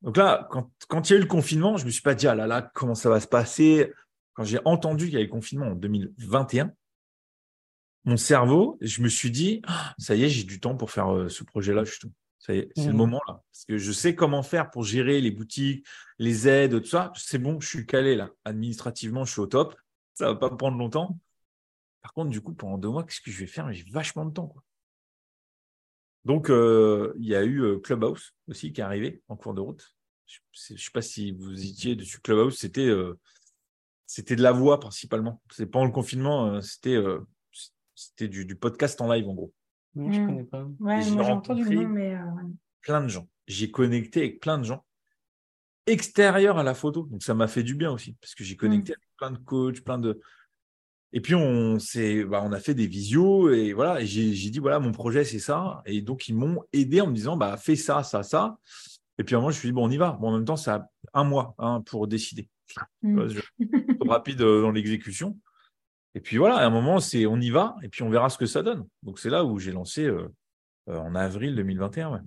[SPEAKER 4] Donc là, quand, il y a eu le confinement, je ne me suis pas dit, ah là là, comment ça va se passer? Quand j'ai entendu qu'il y avait le confinement en 2021, mon cerveau, je me suis dit, ah, ça y est, j'ai du temps pour faire euh, ce projet-là. Ça y est, c'est le mmh. moment là. Parce que je sais comment faire pour gérer les boutiques, les aides, tout ça. C'est bon, je suis calé là. Administrativement, je suis au top. Ça ne va pas me prendre longtemps. Par contre, du coup, pendant deux mois, qu'est-ce que je vais faire? J'ai vachement de temps. Donc, euh, il y a eu euh, Clubhouse aussi qui est arrivé en cours de route. Je ne sais pas si vous étiez dessus. Clubhouse, c'était euh, c'était de la voix principalement. C'est pendant le confinement, c'était c'était du, podcast en live en gros.
[SPEAKER 1] Non, je hmm. connais pas. Ouais, j'ai entendu le nom, mais
[SPEAKER 4] plein de gens. J'ai connecté avec plein de gens extérieurs à la photo. Donc ça m'a fait du bien aussi parce que j'ai connecté hmm. avec plein de coachs, plein de et puis on bah, on a fait des visios et voilà. Et j'ai, dit voilà mon projet c'est ça. Et donc ils m'ont aidé en me disant bah fais ça ça ça. Et puis à un moment je me suis dit bon on y va. Bon en même temps ça a un mois hein, pour décider. Mm. rapide euh, dans l'exécution. Et puis voilà à un moment c'est on y va et puis on verra ce que ça donne. Donc c'est là où j'ai lancé euh, euh, en avril 2021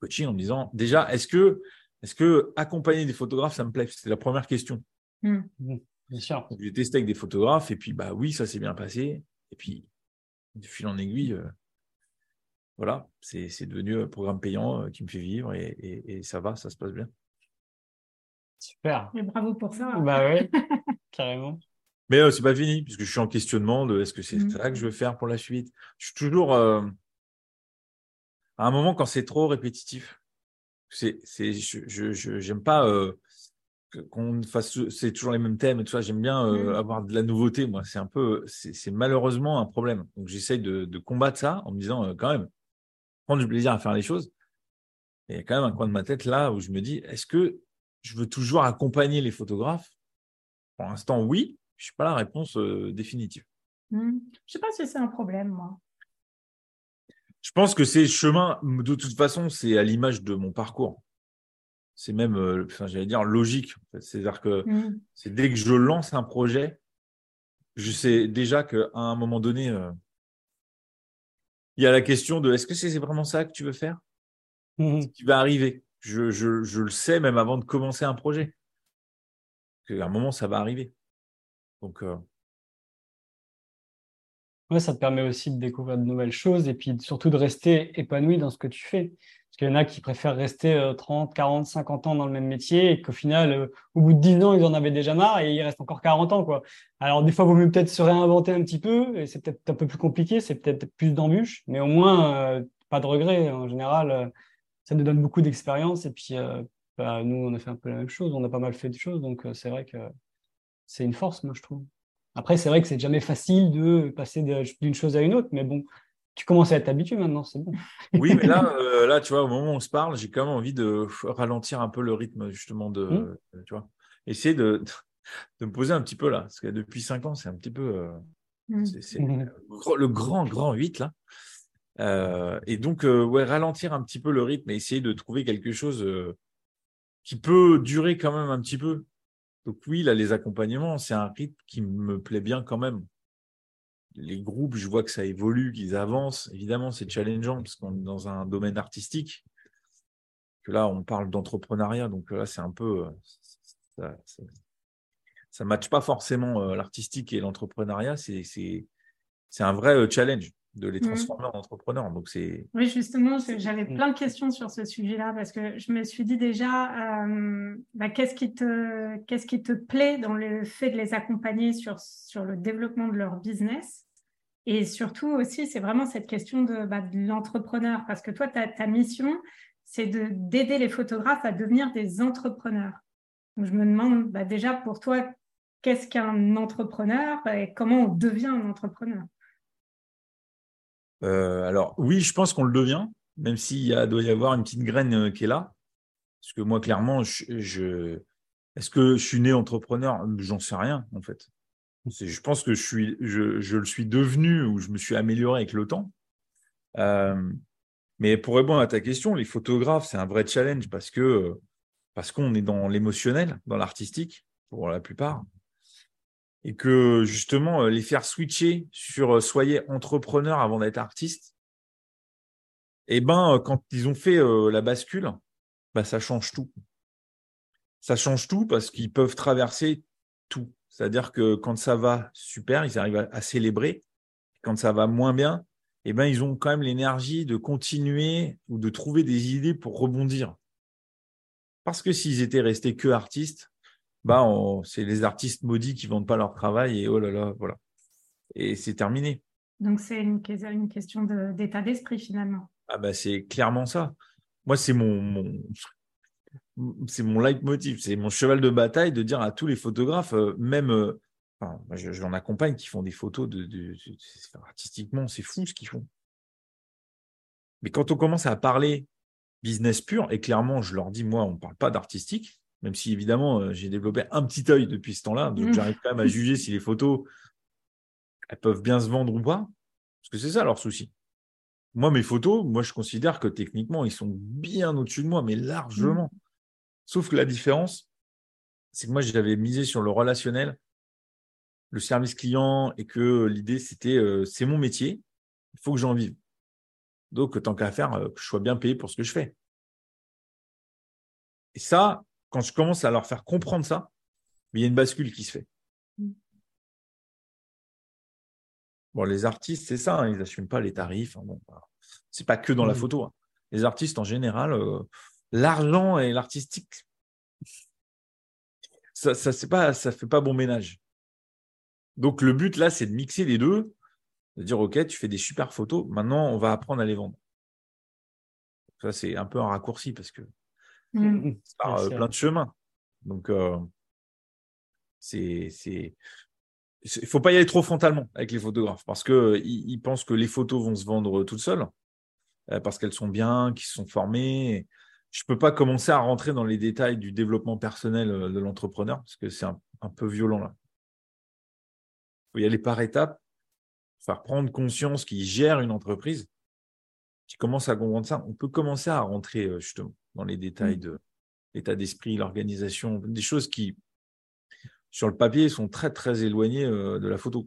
[SPEAKER 4] coaching en me disant déjà est-ce que est-ce que accompagner des photographes ça me plaît? C'était la première question.
[SPEAKER 1] Mm.
[SPEAKER 3] Bien sûr.
[SPEAKER 4] J'ai testé avec des photographes et puis bah oui, ça s'est bien passé. Et puis, de fil en aiguille, euh, voilà, c'est devenu un programme payant euh, qui me fait vivre et, ça va, ça se passe bien.
[SPEAKER 3] Super.
[SPEAKER 1] Et bravo pour ça.
[SPEAKER 3] Bah [LAUGHS] oui, carrément.
[SPEAKER 4] Mais euh, c'est pas fini, puisque je suis en questionnement de est-ce que c'est mm. ça que je veux faire pour la suite. Je suis toujours à un moment quand c'est trop répétitif. C'est, je, je, j'aime pas qu'on fasse, c'est toujours les mêmes thèmes et tout ça. J'aime bien euh, mm. avoir de la nouveauté. Moi, c'est un peu, c'est malheureusement un problème. Donc, j'essaye de, combattre ça en me disant euh, quand même, prendre du plaisir à faire les choses. Et il y a quand même un coin de ma tête là où je me dis, est-ce que je veux toujours accompagner les photographes? Pour l'instant, oui. Je suis pas la réponse euh, définitive.
[SPEAKER 1] Mm. Je sais pas si c'est un problème, moi.
[SPEAKER 4] Je pense que c'est chemin. De toute façon, c'est à l'image de mon parcours c'est même, euh, j'allais dire, logique. C'est-à-dire que mm. c'est dès que je lance un projet, je sais déjà qu'à un moment donné, euh, il y a la question de est-ce que c'est vraiment ça que tu veux faire? Mm. Ce qui va arriver. Je, je, le sais même avant de commencer un projet. Qu'à un moment, ça va arriver. Donc, euh,
[SPEAKER 3] Ouais, ça te permet aussi de découvrir de nouvelles choses et puis surtout de rester épanoui dans ce que tu fais. Parce qu'il y en a qui préfèrent rester 30, 40, 50 ans dans le même métier et qu'au final, euh, au bout de 10 ans, ils en avaient déjà marre et il reste encore 40 ans. Quoi. Alors, des fois, il vaut mieux peut-être se réinventer un petit peu et c'est peut-être un peu plus compliqué, c'est peut-être plus d'embûches, mais au moins, euh, pas de regrets. En général, euh, ça nous donne beaucoup d'expérience et puis bah, nous, on a fait un peu la même chose, on a pas mal fait de choses, donc c'est vrai que c'est une force, moi, je trouve. Après, c'est vrai que c'est jamais facile de passer d'une chose à une autre, mais bon, tu commences à être habitué maintenant, c'est bon. [LAUGHS]
[SPEAKER 4] oui, mais là, [LAUGHS] euh, là, tu vois, au moment où on se parle, j'ai quand même envie de ralentir un peu le rythme, justement, de, mmh. tu vois, essayer de, [LAUGHS] de me poser un petit peu là, parce que depuis cinq ans, c'est un petit peu, euh, mmh. c'est mmh. le grand, grand 8 là. Euh, et donc, ouais, ralentir un petit peu le rythme et essayer de trouver quelque chose qui peut durer quand même un petit peu. Donc oui, là, les accompagnements, c'est un rythme qui me plaît bien quand même les groupes, je vois que ça évolue, qu'ils avancent. Évidemment, c'est challengeant parce qu'on est dans un domaine artistique. Que là, on parle d'entrepreneuriat, donc là, c'est un peu. Euh, ça ne matche pas forcément euh, l'artistique et l'entrepreneuriat. C'est un vrai euh, challenge de les mmh. transformer en entrepreneurs. Donc c'est.
[SPEAKER 1] Oui, justement, j'avais plein de questions sur ce sujet-là parce que je me suis dit déjà, bah, qu'est-ce qui te, qu'est-ce qui te plaît dans le fait de les accompagner sur sur le développement de leur business? Et surtout aussi, c'est vraiment cette question de, bah, l'entrepreneur, parce que toi, ta, ta mission, c'est d'aider les photographes à devenir des entrepreneurs. Donc, je me demande bah, déjà pour toi, qu'est-ce qu'un entrepreneur et comment on devient un entrepreneur?
[SPEAKER 4] Euh, Alors oui, je pense qu'on le devient, même s'il doit y avoir une petite graine euh, qui est là. Parce que moi, clairement, est-ce que je suis né entrepreneur? J'en sais rien, en fait. Je pense que je, le suis devenu ou je me suis amélioré avec le temps. Euh, mais pour répondre à ta question, les photographes, c'est un vrai challenge parce que parce qu'on est dans l'émotionnel, dans l'artistique, pour la plupart. Et que justement, les faire switcher sur soyez entrepreneur avant d'être artiste, eh ben, quand ils ont fait la bascule, bah, ça change tout. Ça change tout parce qu'ils peuvent traverser tout. C'est-à-dire que quand ça va super, ils arrivent à, célébrer. Quand ça va moins bien, eh ben, ils ont quand même l'énergie de continuer ou de trouver des idées pour rebondir. Parce que s'ils étaient restés que artistes, bah, c'est les artistes maudits qui vendent pas leur travail et oh là là, voilà. Et c'est terminé.
[SPEAKER 1] Donc c'est une, une, question d'état d'esprit finalement.
[SPEAKER 4] Ah bah c'est clairement ça. Moi, c'est mon, c'est mon leitmotiv, c'est mon cheval de bataille de dire à tous les photographes, euh, même, euh, j'en accompagne qui font des photos de, artistiquement, c'est fou ce qu'ils font. Mais quand on commence à parler business pur, et clairement, je leur dis, moi, on ne parle pas d'artistique, même si évidemment, euh, j'ai développé un petit œil depuis ce temps-là, donc mmh. j'arrive quand même à juger si les photos, elles peuvent bien se vendre ou pas, parce que c'est ça leur souci. Moi, mes photos, moi, je considère que techniquement, ils sont bien au-dessus de moi, mais largement. Mmh. Sauf que la différence, c'est que moi, j'avais misé sur le relationnel, le service client, et que l'idée, c'était, euh, c'est mon métier, il faut que j'en vive. Donc, tant qu'à faire, euh, que je sois bien payé pour ce que je fais. Et ça, quand je commence à leur faire comprendre ça, il y a une bascule qui se fait. Mmh. Bon, les artistes, c'est ça, hein, ils n'assument pas les tarifs. Hein, bon, c'est pas que dans la mmh. photo. Hein. Les artistes, en général, euh, l'argent et l'artistique, ça ne ça, pas, ça fait pas bon ménage. Donc le but là, c'est de mixer les deux, de dire ok, tu fais des super photos, maintenant on va apprendre à les vendre. Ça c'est un peu un raccourci parce que mmh. par euh, plein de chemins. Donc euh, c'est c'est il faut pas y aller trop frontalement avec les photographes parce que ils, pensent que les photos vont se vendre toutes seules euh, parce qu'elles sont bien, qu'ils sont formés je ne peux pas commencer à rentrer dans les détails du développement personnel euh, de l'entrepreneur parce que c'est un, peu violent là. Il faut y aller par étapes, faire prendre conscience qu'il gère une entreprise, qui commence à comprendre ça. On peut commencer à rentrer euh, justement dans les détails mmh. de l'état d'esprit, l'organisation, des choses qui, sur le papier, sont très très éloignées euh, de la photo.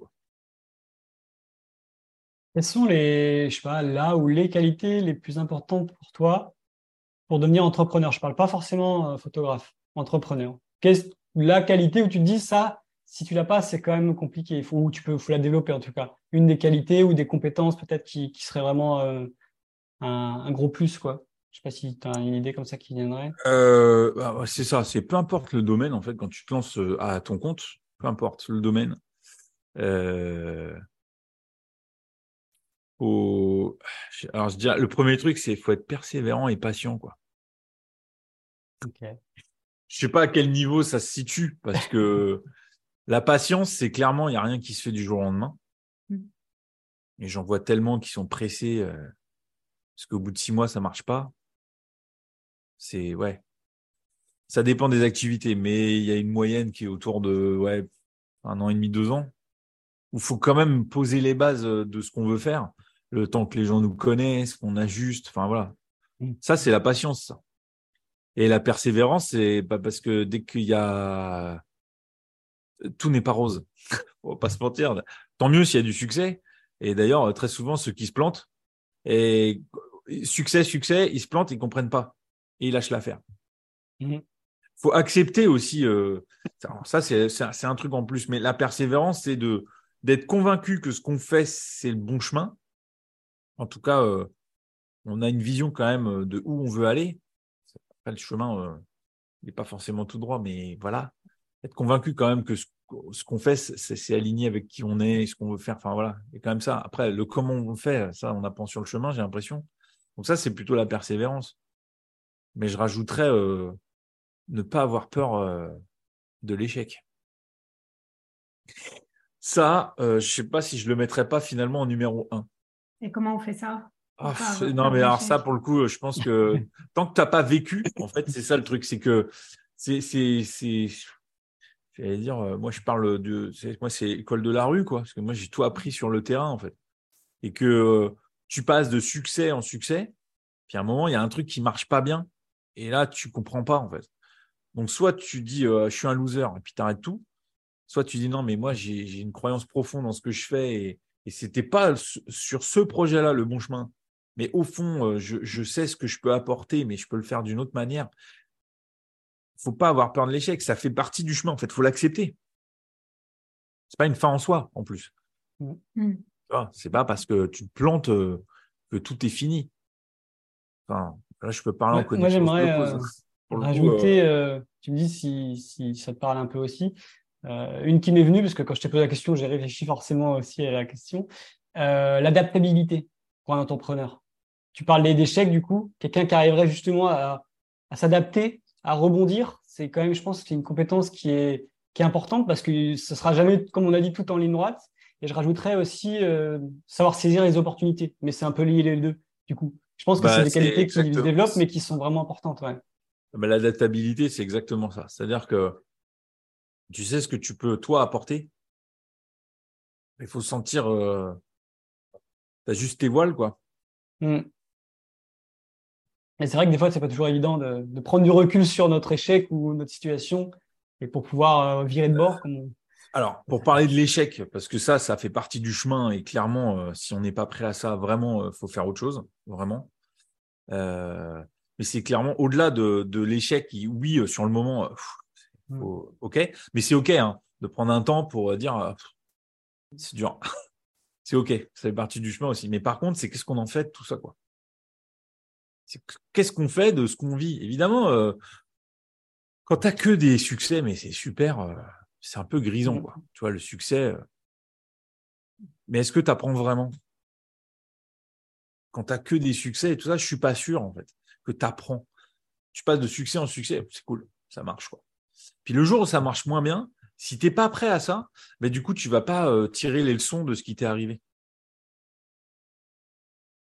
[SPEAKER 3] Quelles sont les, je sais pas, là ou les qualités les plus importantes pour toi pour devenir entrepreneur? Je ne parle pas forcément euh, photographe, entrepreneur. Qu'est-ce la qualité où tu te dis ça, si tu l'as pas, c'est quand même compliqué. Il faut, ou tu peux, faut la développer en tout cas. Une des qualités ou des compétences peut-être qui, qui serait vraiment euh, un, un, gros plus, quoi. Je sais pas si tu as une idée comme ça qui viendrait.
[SPEAKER 4] Euh, bah, c'est ça, c'est peu importe le domaine en fait quand tu te lances euh, à ton compte, peu importe le domaine. Euh... Au... Alors je dirais, le premier truc c'est faut être persévérant et patient quoi.
[SPEAKER 3] Ok.
[SPEAKER 4] Je sais pas à quel niveau ça se situe parce que [LAUGHS] La patience, c'est clairement, il n'y a rien qui se fait du jour au lendemain. Mm. Et j'en vois tellement qui sont pressés euh, parce qu'au bout de six mois, ça marche pas. C'est ouais. Ça dépend des activités, mais il y a une moyenne qui est autour de ouais, un an et demi, deux ans, où il faut quand même poser les bases euh, de ce qu'on veut faire, le temps que les gens nous connaissent, qu'on ajuste. Enfin voilà. Mm. Ça, c'est la patience, ça. Et la persévérance, c'est pas parce que dès qu'il y a tout n'est pas rose. [LAUGHS] On va pas se mentir. Tant mieux s'il y a du succès. Et d'ailleurs, très souvent, ceux qui se plantent, et succès, succès, ils se plantent, ils comprennent pas. Et ils lâchent l'affaire. Il mhm. faut accepter aussi, euh, ça c'est un truc en plus, mais la persévérance, c'est de d'être convaincu que ce qu'on fait, c'est le bon chemin. En tout cas, euh, on a une vision quand même de où on veut aller. Après, le chemin euh, n'est pas forcément tout droit, mais voilà être convaincu quand même que ce, qu'on fait, c'est aligné avec qui on est, ce qu'on veut faire. Enfin voilà, et quand même ça. Après, le comment on fait, ça, on apprend sur le chemin, j'ai l'impression. Donc ça, c'est plutôt la persévérance. Mais je rajouterais euh, ne pas avoir peur euh, de l'échec. Ça, euh, je sais pas si je le mettrais pas finalement en numéro un.
[SPEAKER 1] Et comment on fait ça?
[SPEAKER 4] Ah, non, mais alors ça, pour le coup, je pense que [LAUGHS] tant que tu n'as pas vécu, en fait, c'est ça le truc, c'est que c'est J'allais dire, moi, je parle de. Moi, c'est école de la rue, quoi. Parce que moi, j'ai tout appris sur le terrain, en fait. Et que euh, tu passes de succès en succès, puis à un moment, il y a un truc qui marche pas bien. Et là, tu comprends pas, en fait. Donc, soit tu dis, euh, je suis un loser, et puis tu arrêtes tout. Soit tu dis, non, mais moi, j'ai une croyance profonde dans ce que je fais. Et, et c'était pas sur ce projet-là le bon chemin. Mais au fond, je, je sais ce que je peux apporter, mais je peux le faire d'une autre manière faut pas avoir peur de l'échec. Ça fait partie du chemin. En fait, faut l'accepter. C'est pas une fin en soi, en plus. Mm. Mm. C'est pas parce que tu te plantes euh, que tout est fini. Enfin, là, je peux parler
[SPEAKER 3] en Moi, j'aimerais euh, rajouter. Euh, tu me dis si, si, ça te parle un peu aussi. une qui m'est venue, parce que quand je t'ai posé la question, j'ai réfléchi forcément aussi à la question. L'adaptabilité pour un entrepreneur. Tu parles d'échecs, du coup. Quelqu'un qui arriverait justement à, à s'adapter à rebondir, c'est quand même, je pense, c'est une compétence qui est, qui est importante parce que ce sera jamais, comme on a dit, tout en ligne droite. Et je rajouterais aussi euh, savoir saisir les opportunités. Mais c'est un peu lié les deux, du coup. Je pense que bah, c'est des qualités qui se développent, mais qui sont vraiment importantes. Ouais.
[SPEAKER 4] Bah, L'adaptabilité, c'est exactement ça. C'est-à-dire que tu sais ce que tu peux, toi, apporter. Il faut sentir. Euh, tu as juste tes voiles, quoi.
[SPEAKER 3] Mmh. Et c'est vrai que des fois, c'est pas toujours évident de, de, prendre du recul sur notre échec ou notre situation et pour pouvoir euh, virer de bord. Comme
[SPEAKER 4] Alors, pour parler de l'échec, parce que ça, ça fait partie du chemin et clairement, euh, si on n'est pas prêt à ça, vraiment, il euh, faut faire autre chose, vraiment. Euh, mais c'est clairement au-delà de, de l'échec. Oui, sur le moment, mm. ok, mais c'est ok hein, de prendre un temps pour dire c'est dur. [LAUGHS] c'est ok, ça fait partie du chemin aussi. Mais par contre, c'est qu'est-ce qu'on en fait de tout ça, quoi? Qu'est-ce qu'on fait de ce qu'on vit? Évidemment, euh, quand tu n'as que des succès, mais c'est super, euh, c'est un peu grisant. Mmh. Quoi. Tu vois, le succès. Euh, mais est-ce que tu apprends vraiment? Quand tu n'as que des succès et tout ça, je ne suis pas sûr, en fait, que tu apprends. Tu passes de succès en succès, c'est cool, ça marche. Quoi. Puis le jour où ça marche moins bien, si tu n'es pas prêt à ça, mais du coup, tu ne vas pas tirer les leçons de ce qui t'est arrivé.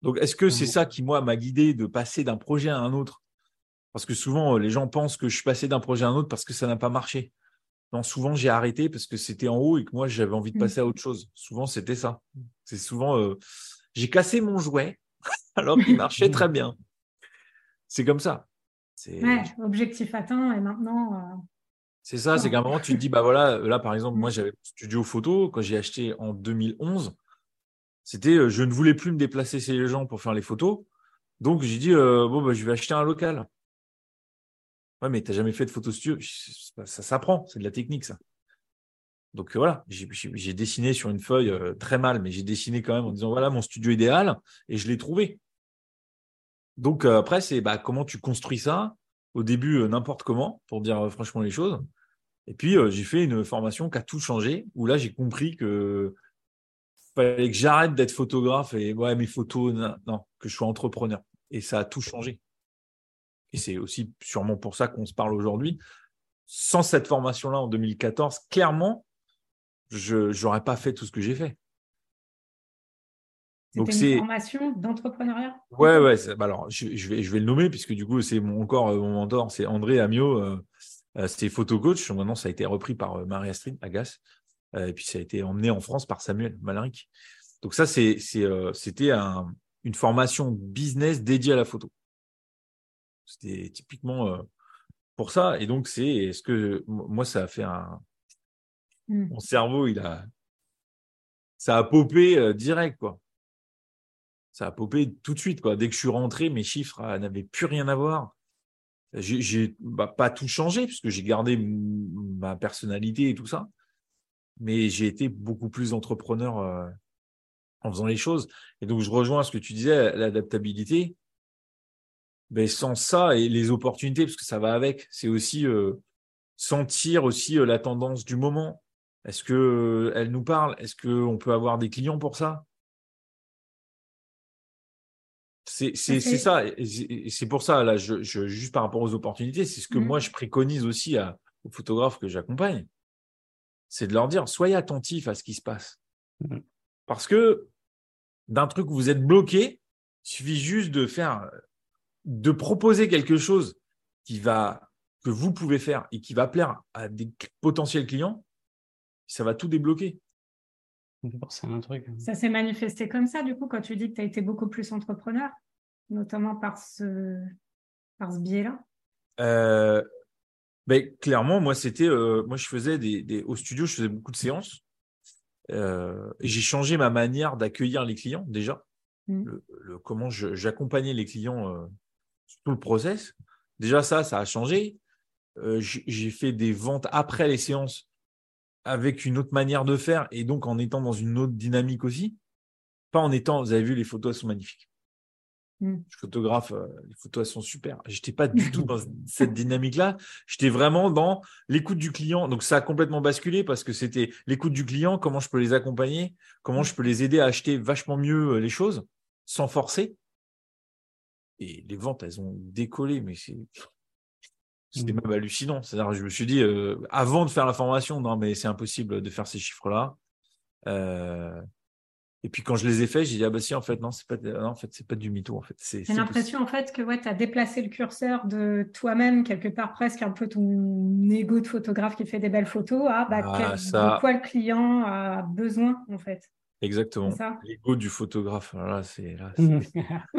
[SPEAKER 4] Donc, est-ce que c'est mmh. ça qui, moi, m'a guidé de passer d'un projet à un autre? Parce que souvent, les gens pensent que je suis passé d'un projet à un autre parce que ça n'a pas marché. Non, souvent, j'ai arrêté parce que c'était en haut et que moi, j'avais envie de mmh. passer à autre chose. Souvent, c'était ça. C'est souvent, euh, j'ai cassé mon jouet [LAUGHS] alors qu'il marchait très bien. C'est comme ça.
[SPEAKER 1] Ouais, objectif atteint et maintenant. Euh,
[SPEAKER 4] c'est ça, c'est qu'à un moment, tu te dis, bah voilà, là, par exemple, moi, mmh. j'avais studio photo quand j'ai acheté en 2011. C'était, euh, je ne voulais plus me déplacer chez les gens pour faire les photos. Donc, j'ai dit, bon, bah, je vais acheter un local. Ouais, mais tu n'as jamais fait de photo studio. Ça, s'apprend, c'est de la technique, ça. Donc voilà, j'ai dessiné sur une feuille très mal, mais j'ai dessiné quand même en disant voilà mon studio idéal et je l'ai trouvé. Donc après, c'est bah, comment tu construis ça? Au début, n'importe comment, pour dire franchement les choses. Et puis, j'ai fait une formation qui a tout changé, où là, j'ai compris que fallait que j'arrête d'être photographe et ouais, mes photos, non, que je sois entrepreneur. Et ça a tout changé. Et c'est aussi sûrement pour ça qu'on se parle aujourd'hui. Sans cette formation-là en 2014, clairement, je n'aurais pas fait tout ce que j'ai fait.
[SPEAKER 1] Donc c'est une formation d'entrepreneuriat.
[SPEAKER 4] Ouais, ouais. Bah alors, je, vais, je vais le nommer puisque du coup, c'est mon, encore euh, mon mentor, c'est André Amiot. Euh, euh, c'était photo coach. Maintenant, ça a été repris par Marie-Astrid Agas. et puis, ça a été emmené en France par Samuel Malaric. Donc, ça, c'est, c'était une formation business dédiée à la photo. C'était typiquement pour ça. Et donc, c'est ce que moi, ça a fait un. Mmh. Mon cerveau, il a. Ça a popé direct, quoi ça a popé tout de suite. Quoi. Dès que je suis rentré, mes chiffres ah, n'avaient plus rien à voir. J'ai bah, pas tout changé, puisque j'ai gardé ma personnalité et tout ça. Mais j'ai été beaucoup plus entrepreneur euh, en faisant les choses. Et donc, je rejoins ce que tu disais, l'adaptabilité. Mais sans ça et les opportunités, parce que ça va avec, c'est aussi euh, sentir aussi euh, la tendance du moment. Est-ce que elle nous parle? Est-ce qu'on peut avoir des clients pour ça? C'est ça. Et c'est pour ça, là, je, juste par rapport aux opportunités, c'est ce que mmh. moi je préconise aussi aux photographes que j'accompagne. C'est de leur dire soyez attentifs à ce qui se passe. Mmh. Parce que d'un truc où vous êtes bloqué, il suffit juste de faire, de proposer quelque chose qui va, que vous pouvez faire et qui va plaire à des potentiels clients, ça va tout débloquer.
[SPEAKER 1] Un truc. Hein. Ça s'est manifesté comme ça, du coup, quand tu dis que tu as été beaucoup plus entrepreneur, notamment par ce, par ce biais-là
[SPEAKER 4] euh, ben, Clairement, moi, c'était. Euh, moi, je faisais des, Au studio, je faisais beaucoup de séances. Euh, j'ai changé ma manière d'accueillir les clients, déjà. Mmh. Le, comment j'accompagnais les clients tout le process. Déjà, ça, ça a changé. j'ai fait des ventes après les séances avec une autre manière de faire et donc en étant dans une autre dynamique aussi. Pas en étant, vous avez vu, les photos elles sont magnifiques. Hmm. Je photographe, euh, les photos elles sont super. J'étais pas du tout dans [LAUGHS] cette dynamique-là. J'étais vraiment dans l'écoute du client. Donc ça a complètement basculé parce que c'était l'écoute du client, comment je peux les accompagner, comment je peux les aider à acheter vachement mieux euh, les choses sans forcer. Et les ventes, elles ont décollé, mais c'est c'était mmh. même hallucinant. C'est-à-dire, je me suis dit, euh, avant de faire la formation, non, mais c'est impossible de faire ces chiffres-là. Euh, et puis quand je les ai faits, j'ai dit, ah bah si, en fait, non, c'est pas, en fait, c'est pas du mytho. En fait.
[SPEAKER 1] C'est, J'ai l'impression, en fait, que ouais, tu as déplacé le curseur de toi-même, quelque part presque un peu ton ego de photographe qui fait des belles photos, à bah, ah, de quoi le client a besoin, en fait.
[SPEAKER 4] Exactement. L'ego du photographe. Là, c'est, là, [LAUGHS]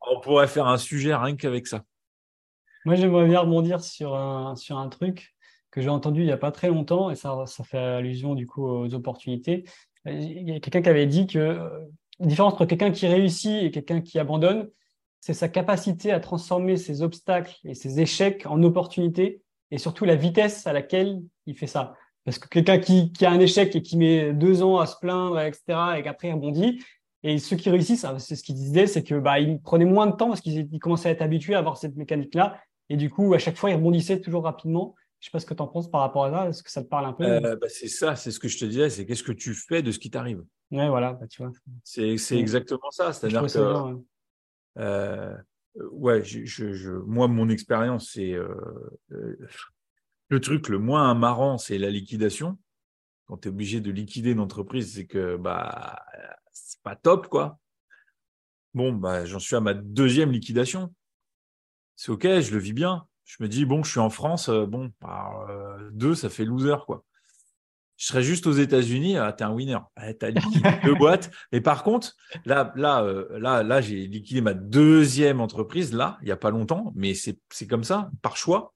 [SPEAKER 4] On pourrait faire un sujet rien qu'avec ça.
[SPEAKER 3] Moi, j'aimerais bien rebondir sur un, sur un truc que j'ai entendu il n'y a pas très longtemps, et ça, ça fait allusion du coup aux opportunités. Il y a quelqu'un qui avait dit que la euh, différence entre quelqu'un qui réussit et quelqu'un qui abandonne, c'est sa capacité à transformer ses obstacles et ses échecs en opportunités, et surtout la vitesse à laquelle il fait ça. Parce que quelqu'un qui, qui, a un échec et qui met deux ans à se plaindre, etc., et qu'après il rebondit, et ceux qui réussissent, c'est ce qu'il disait, c'est que bah, ils prenaient moins de temps parce qu'ils commençaient à être habitués à avoir cette mécanique-là. Et du coup, à chaque fois, il rebondissait toujours rapidement. Je ne sais pas ce que tu en penses par rapport à ça. Est-ce que ça te parle un peu?
[SPEAKER 4] Euh, bah, C'est ça, c'est ce que je te disais. C'est qu'est-ce que tu fais de ce qui t'arrive?
[SPEAKER 3] Ouais, voilà, bah, tu vois.
[SPEAKER 4] C'est exactement ça. C'est-à-dire que. Euh, ouais, je, moi, mon expérience, c'est. Euh, le truc le moins marrant, c'est la liquidation. Quand tu es obligé de liquider une entreprise, c'est que bah, c'est pas top, quoi. Bon, bah, j'en suis à ma deuxième liquidation c'est ok, je le vis bien. Je me dis, bon, je suis en France, euh, bon, euh, deux, ça fait loser, quoi. Je serais juste aux États-Unis, ah, t'es un winner. Ah, t'as liquidé [LAUGHS] deux boîtes. Mais par contre, là, là, euh, là, là, j'ai liquidé ma deuxième entreprise, là, il n'y a pas longtemps, mais c'est comme ça, par choix.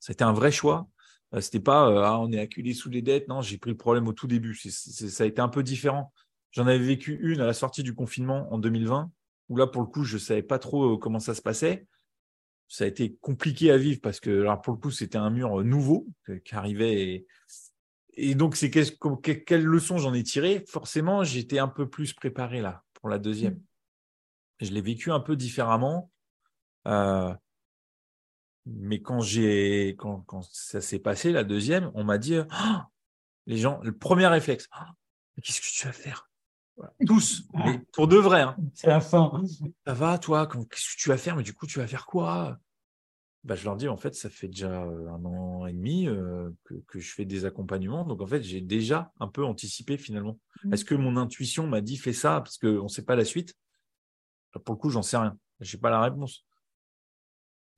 [SPEAKER 4] C'était un vrai choix. C'était pas, ah, on est acculé sous les dettes. Non, j'ai pris le problème au tout début. ça a été un peu différent. J'en avais vécu une à la sortie du confinement en 2020, où là, pour le coup, je savais pas trop comment ça se passait ça a été compliqué à vivre parce que, alors pour le coup, c'était un mur nouveau qui arrivait et donc, c'est quelle, quelle leçon j'en ai tiré Forcément, j'étais un peu plus préparé là pour la deuxième. Je l'ai vécu un peu différemment. Euh, mais quand j'ai quand, quand ça s'est passé la deuxième, on m'a dit oh les gens le premier réflexe oh, qu'est-ce que tu vas faire? Tous. Mais pour de vrai hein.
[SPEAKER 3] c'est la fin.
[SPEAKER 4] Ça va toi? Qu'est-ce que tu vas faire? Mais du coup tu vas faire quoi? Bah, je leur dis en fait ça fait déjà euh, un an et demi euh, que, que, je fais des accompagnements. Donc en fait j'ai déjà un peu anticipé finalement. Mmh. est-ce que mon intuition m'a dit fais ça parce qu'on ne sait pas la suite? Pour le coup j'en sais rien. J'ai pas la réponse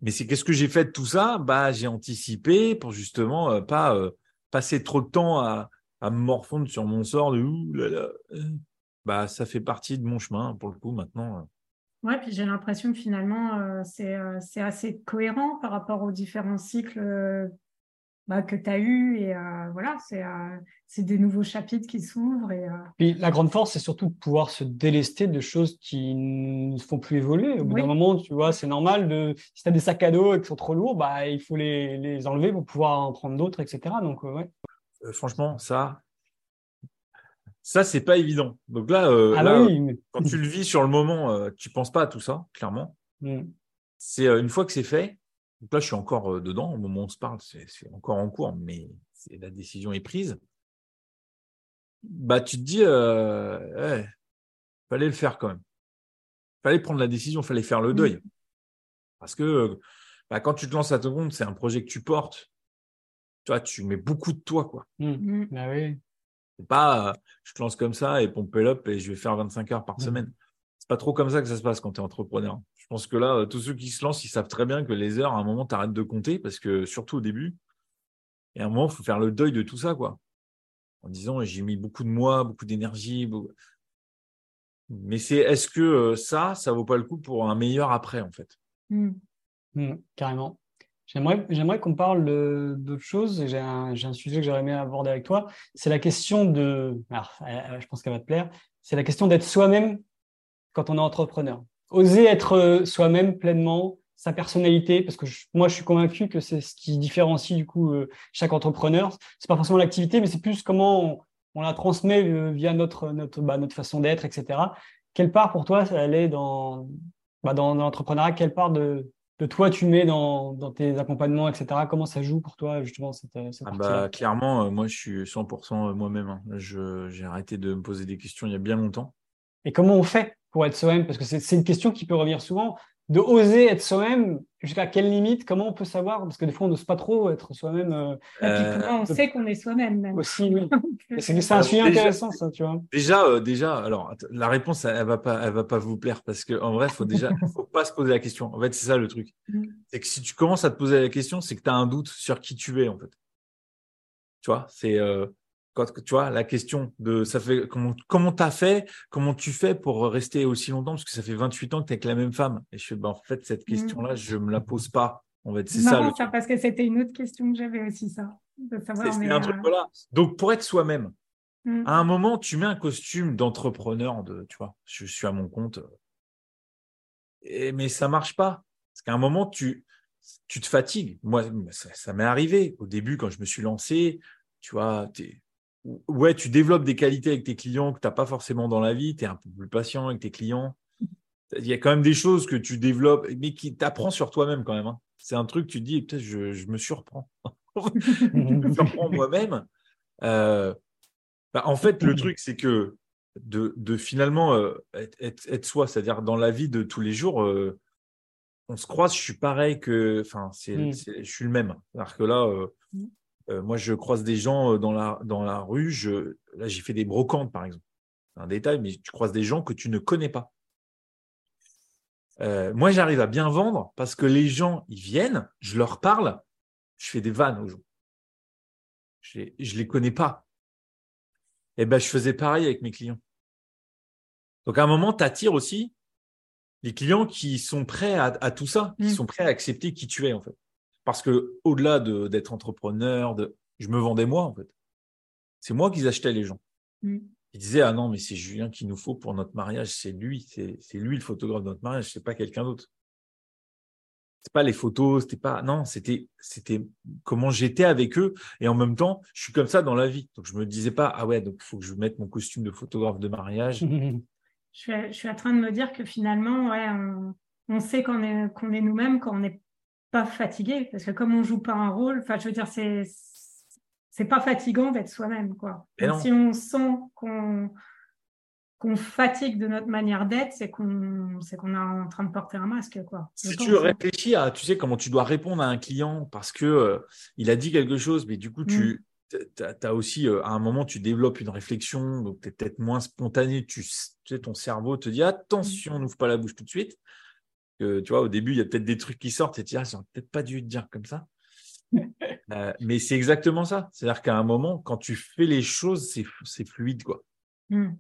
[SPEAKER 4] mais c'est qu'est-ce que j'ai fait de tout ça? Bah, j'ai anticipé pour justement euh, pas euh, passer trop de temps à, me morfondre sur mon sort. Euh. Bah, ça fait partie de mon chemin pour le coup maintenant.
[SPEAKER 1] Ouais, puis j'ai l'impression que finalement c'est assez cohérent par rapport aux différents cycles bah, que tu as eu. Et euh, voilà, euh, c'est des nouveaux chapitres qui s'ouvrent. Et, euh,
[SPEAKER 3] Puis la grande force, c'est surtout de pouvoir se délester de choses qui ne font plus évoluer. Au bout d'un moment, tu vois, c'est normal de. Si tu as des sacs à dos et qui sont trop lourds, bah, il faut les, les enlever pour pouvoir en prendre d'autres, etc. Donc, ouais.
[SPEAKER 4] franchement, ça. Ça, c'est pas évident. Donc là, ah quand tu le vis sur le moment, tu penses pas à tout ça, clairement. Mm. C'est une fois que c'est fait, donc là, je suis encore euh, dedans. Au moment où on se parle, c'est encore en cours, mais la décision est prise. Bah, tu te dis, euh, fallait le faire quand même. Fallait prendre la décision, fallait faire le deuil. Mmh. Parce que bah, quand tu te lances à ton compte, c'est un projet que tu portes. Toi, tu mets beaucoup de toi, quoi.
[SPEAKER 3] Mmh. Mmh. Bah oui.
[SPEAKER 4] C'est pas, je te lance comme ça et pompe up et je vais faire 25 heures par semaine. C'est pas trop comme ça que ça se passe quand tu es entrepreneur. Je pense que là, euh, tous ceux qui se lancent, ils savent très bien que les heures, à un moment, tu arrêtes de compter parce que, surtout au début, et à un moment, il faut faire le deuil de tout ça, quoi. En disant, j'ai mis beaucoup de mois, beaucoup d'énergie. Mais c'est est-ce que euh, ça, ça vaut pas le coup pour un meilleur après, en fait?
[SPEAKER 3] Mmh. Mmh, Carrément. J'aimerais, j'aimerais qu'on parle d'autre chose. J'ai un, j'ai un sujet que j'aurais aimé aborder avec toi. C'est la question de. Alors, euh, je pense qu'elle va te plaire. C'est la question d'être soi-même quand on est entrepreneur oser être euh, soi-même pleinement, sa personnalité, parce que moi, je suis convaincu que c'est ce qui différencie du coup euh, chaque entrepreneur. C'est pas forcément l'activité, mais c'est plus comment on, la transmet euh, via notre notre bah, notre façon d'être, etc. Quelle part pour toi elle est dans bah, dans, l'entrepreneuriat Quelle part de de toi tu mets dans, dans tes accompagnements, etc. Comment ça joue pour toi justement cette, cette
[SPEAKER 4] ah bah, Clairement, moi je suis 100% moi-même. Hein. J'ai arrêté de me poser des questions il y a bien longtemps.
[SPEAKER 3] Et comment on fait? Pour être soi-même Parce que c'est une question qui peut revenir souvent. De oser être soi-même, jusqu'à quelle limite Comment on peut savoir Parce que des fois, on n'ose pas trop être soi-même. Euh,
[SPEAKER 1] euh, comment on sait qu'on est soi-même même?
[SPEAKER 3] Aussi, oui. [LAUGHS] c'est un sujet intéressant, ça, tu vois.
[SPEAKER 4] Déjà, euh, déjà, alors la réponse, elle, ne va pas, elle va pas vous plaire parce qu'en vrai, faut déjà, [LAUGHS] faut pas se poser la question. En fait, c'est ça le truc. Mm. C'est que si tu commences à te poser la question, c'est que tu as un doute sur qui tu es, en fait. Tu vois, c'est quand tu vois la question de ça fait comment comment t'as fait comment tu fais pour rester aussi longtemps? Parce que ça fait 28 ans que tu es avec la même femme. Et je fais bah, en fait cette mmh. question là je me la pose pas on va c'est ça,
[SPEAKER 1] ça parce que c'était une autre question que j'avais aussi ça. De savoir
[SPEAKER 4] c'est un truc voilà. Donc pour être soi-même mmh. à un moment tu mets un costume d'entrepreneur de tu vois je suis à mon compte et, mais ça marche pas. Parce qu'à un moment tu tu te fatigues. Moi ça, ça m'est arrivé au début quand je me suis lancé tu vois, es, ouais, tu développes des qualités avec tes clients que tu n'as pas forcément dans la vie, tu es un peu plus patient avec tes clients. Il y a quand même des choses que tu développes, mais qui t'apprends sur toi-même quand même. Hein. C'est un truc, tu te dis, peut-être je, je, me surprends. [LAUGHS] je me surprends moi-même. Euh, bah, en fait, le truc, c'est que de, de finalement euh, être, être, soi, c'est-à-dire dans la vie de tous les jours, euh, on se croise, je suis pareil que, enfin, mm. je suis le même. C'est-à-dire que là, mm. Euh, moi, je croise des gens euh, dans la, dans la rue. Je, là, j'ai fait des brocantes, par exemple. C'est un détail, mais tu croises des gens que tu ne connais pas. Euh, moi, j'arrive à bien vendre parce que les gens, ils viennent, je leur parle, je fais des vannes aux gens. Je ne les connais pas. Et eh ben, je faisais pareil avec mes clients. Donc, à un moment, tu attires aussi les clients qui sont prêts à, à tout ça, qui mmh. sont prêts à accepter qui tu es, en fait. Parce que au-delà d'être entrepreneur, de, je me vendais moi en fait. C'est moi qui achetais les gens. Mm. Ils disaient ah non mais c'est Julien qu'il nous faut pour notre mariage, c'est lui, c'est lui le photographe de notre mariage, c'est pas quelqu'un d'autre. c'était pas les photos, c'était pas non, c'était c'était comment j'étais avec eux et en même temps, je suis comme ça dans la vie. Donc je me disais pas ah ouais, donc il faut que je mette mon costume de photographe de mariage. [LAUGHS]
[SPEAKER 1] je, suis, je suis en train de me dire que finalement ouais, on, on sait qu'on est qu'on est nous-mêmes quand on n'est pas fatigué parce que comme on joue pas un rôle, enfin je veux dire c'est c'est pas fatigant d'être soi-même quoi. Si on sent qu'on qu'on fatigue de notre manière d'être, c'est qu'on c'est qu'on est en train de porter un masque. Quoi.
[SPEAKER 4] Si tu réfléchis à, tu sais, comment tu dois répondre à un client parce que euh, il a dit quelque chose, mais du coup, tu mm. as aussi, euh, à un moment, tu développes une réflexion, donc tu es peut-être moins spontané, tu, sais, ton cerveau te dit attention, mm. n'ouvre pas la bouche tout de suite. Tu vois, au début, il y a peut-être des trucs qui sortent et tu dis, ah, j'aurais peut-être pas dû te dire comme ça. [LAUGHS] Euh, mais c'est exactement ça. C'est-à-dire qu'à un moment, quand tu fais les choses, c'est fluide, quoi. Mm.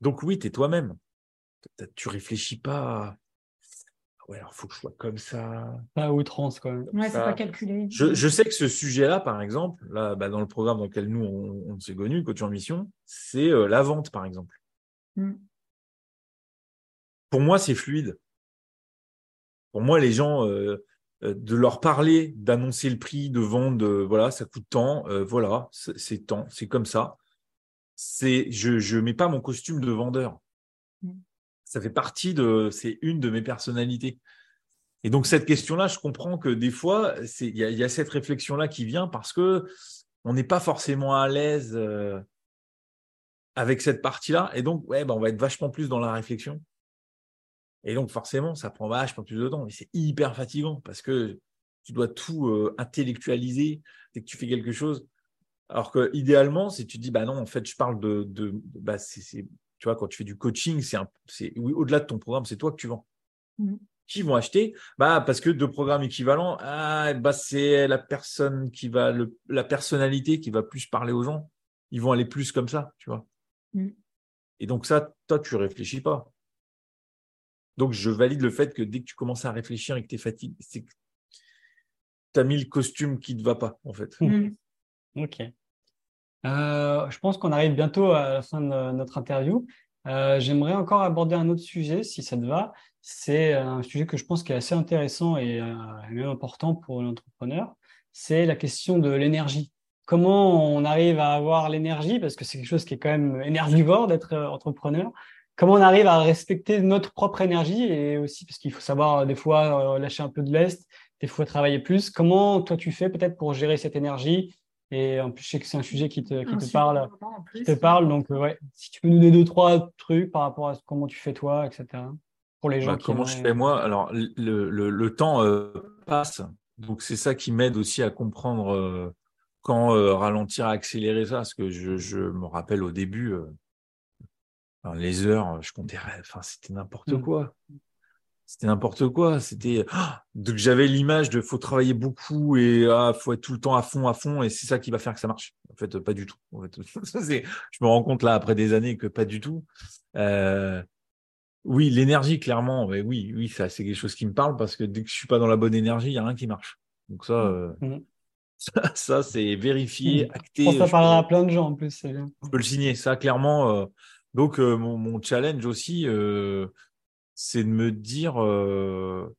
[SPEAKER 4] Donc oui, tu es toi-même. Tu réfléchis pas. Ouais, alors faut que je sois comme ça.
[SPEAKER 3] Pas outrance quand même.
[SPEAKER 1] Ouais, c'est pas calculé.
[SPEAKER 4] Je, sais que ce sujet-là, par exemple, là, bah, dans le programme dans lequel nous on, s'est connus, coach en mission, c'est euh, la vente, par exemple. Mm. Pour moi, c'est fluide. Pour moi, les gens, euh, euh, de leur parler, d'annoncer le prix, de vendre, voilà, ça coûte tant, voilà, c'est tant, c'est comme ça c'est je je mets pas mon costume de vendeur. Mm. Ça fait partie de c'est une de mes personnalités. Et donc cette question-là, je comprends que des fois, il y, a cette réflexion-là qui vient parce que on n'est pas forcément à l'aise euh, avec cette partie-là, et donc ouais, ben, on va être vachement plus dans la réflexion. Et donc forcément, ça prend vachement plus de temps, et c'est hyper fatigant parce que tu dois tout euh, intellectualiser dès que tu fais quelque chose. Alors que idéalement, si tu dis bah non, en fait, je parle de, de bah tu vois, quand tu fais du coaching, c'est, c'est oui, au-delà de ton programme, c'est toi que tu vends. Mm. Qui vont acheter? Bah parce que deux programmes équivalents, ah, bah c'est la personne qui va le, la personnalité qui va plus parler aux gens. Ils vont aller plus comme ça, tu vois. Mm. Et donc ça, toi, tu réfléchis pas. Donc je valide le fait que dès que tu commences à réfléchir et que tu es fatigué, c'est que tu as mis le costume qui ne te va pas, en fait.
[SPEAKER 3] Mm. Ok. Euh, je pense qu'on arrive bientôt à la fin de notre interview. Euh, j'aimerais encore aborder un autre sujet, si ça te va. C'est un sujet que je pense qui est assez intéressant et euh, même important pour l'entrepreneur. C'est la question de l'énergie. Comment on arrive à avoir l'énergie, parce que c'est quelque chose qui est quand même énergivore d'être entrepreneur. Comment on arrive à respecter notre propre énergie et aussi parce qu'il faut savoir des fois lâcher un peu de l'est, des fois travailler plus. Comment toi tu fais peut-être pour gérer cette énergie? Et en plus, je sais que c'est un sujet qui te, qui te parle. Qui te parle. Donc, euh, ouais, si tu peux nous donner deux, trois trucs par rapport à comment tu fais toi, etc. Pour les gens
[SPEAKER 4] bah, Comment je fais moi? Alors, le, le, le temps euh, passe. Donc, c'est ça qui m'aide aussi à comprendre euh, quand ralentir, accélérer ça. Parce que je, je me rappelle au début, les heures, je comptais, enfin, c'était n'importe mmh. quoi c'était n'importe quoi. C'était ah, donc j'avais l'image de faut travailler beaucoup et ah, faut être tout le temps à fond, à fond, et c'est ça qui va faire que ça marche. En fait, pas du tout. En fait, [LAUGHS] je me rends compte là après des années que pas du tout. Euh, oui, l'énergie, clairement, oui, oui, ça c'est quelque chose qui me parle parce que dès que je suis pas dans la bonne énergie, il y a rien qui marche. Donc ça, euh, [LAUGHS] mmh. ça, c'est vérifié, mmh. acté.
[SPEAKER 3] Ça parlera à plein de gens en plus.
[SPEAKER 4] Je peux le signer, ça clairement. Euh, donc mon, mon, challenge aussi c'est de me dire euh,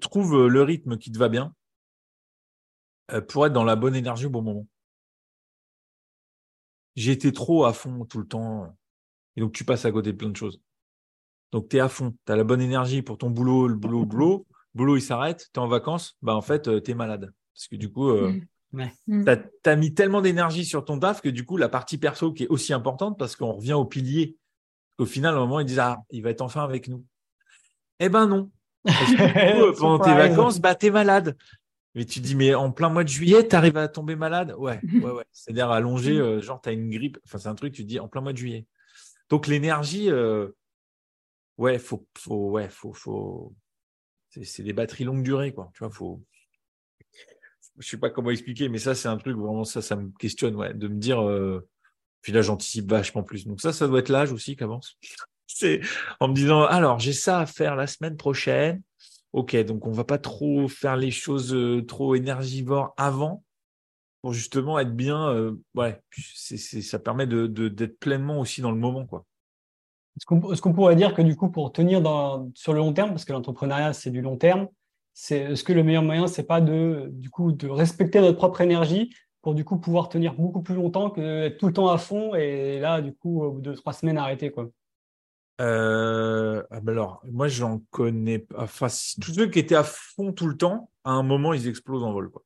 [SPEAKER 4] trouve le rythme qui te va bien euh, pour être dans la bonne énergie au bon moment. J'ai été trop à fond tout le temps. Et donc, tu passes à côté de plein de choses. Donc, tu es à fond. Tu as la bonne énergie pour ton boulot, le boulot, le boulot. Le boulot, il s'arrête. Tu es en vacances. Bah, en fait, euh, tu es malade. Parce que du coup, mmh. Tu as, mis tellement d'énergie sur ton taf que du coup, la partie perso qui est aussi importante parce qu'on revient au pilier au final, au moment, ils disent Ah, il va être enfin avec nous. Eh ben non. [LAUGHS] pendant tes vacances, bah, tu es malade. Mais tu dis, mais en plein mois de juillet, tu arrives à tomber malade? Ouais, [LAUGHS] ouais, ouais. C'est-à-dire allongé, euh, genre, tu as une grippe. Enfin, c'est un truc, tu te dis, en plein mois de juillet. Donc, l'énergie, euh, ouais, faut, faut, ouais, faut, faut. C'est des batteries longue durée, quoi. Tu vois, faut. Je sais pas comment expliquer, mais ça, c'est un truc vraiment, ça, ça me questionne, ouais, de me dire, euh, puis là, j'anticipe vachement plus. Donc ça, ça doit être l'âge aussi qui avance. [LAUGHS] C'est en me disant, alors j'ai ça à faire la semaine prochaine. Ok, donc on va pas trop faire les choses euh, trop énergivores avant pour justement être bien. Euh, ouais, ça permet de, d'être pleinement aussi dans le moment, quoi.
[SPEAKER 3] Est-ce qu'on, pourrait dire que du coup, pour tenir sur le long terme, parce que l'entrepreneuriat c'est du long terme, c'est est-ce que le meilleur moyen, c'est pas de du coup de respecter notre propre énergie pour du coup pouvoir tenir beaucoup plus longtemps que être tout le temps à fond et là du coup au bout de trois semaines arrêter quoi?
[SPEAKER 4] Euh, ah ben alors, moi, j'en connais pas. Enfin, tous ceux qui étaient à fond tout le temps, à un moment, ils explosent en vol. Quoi.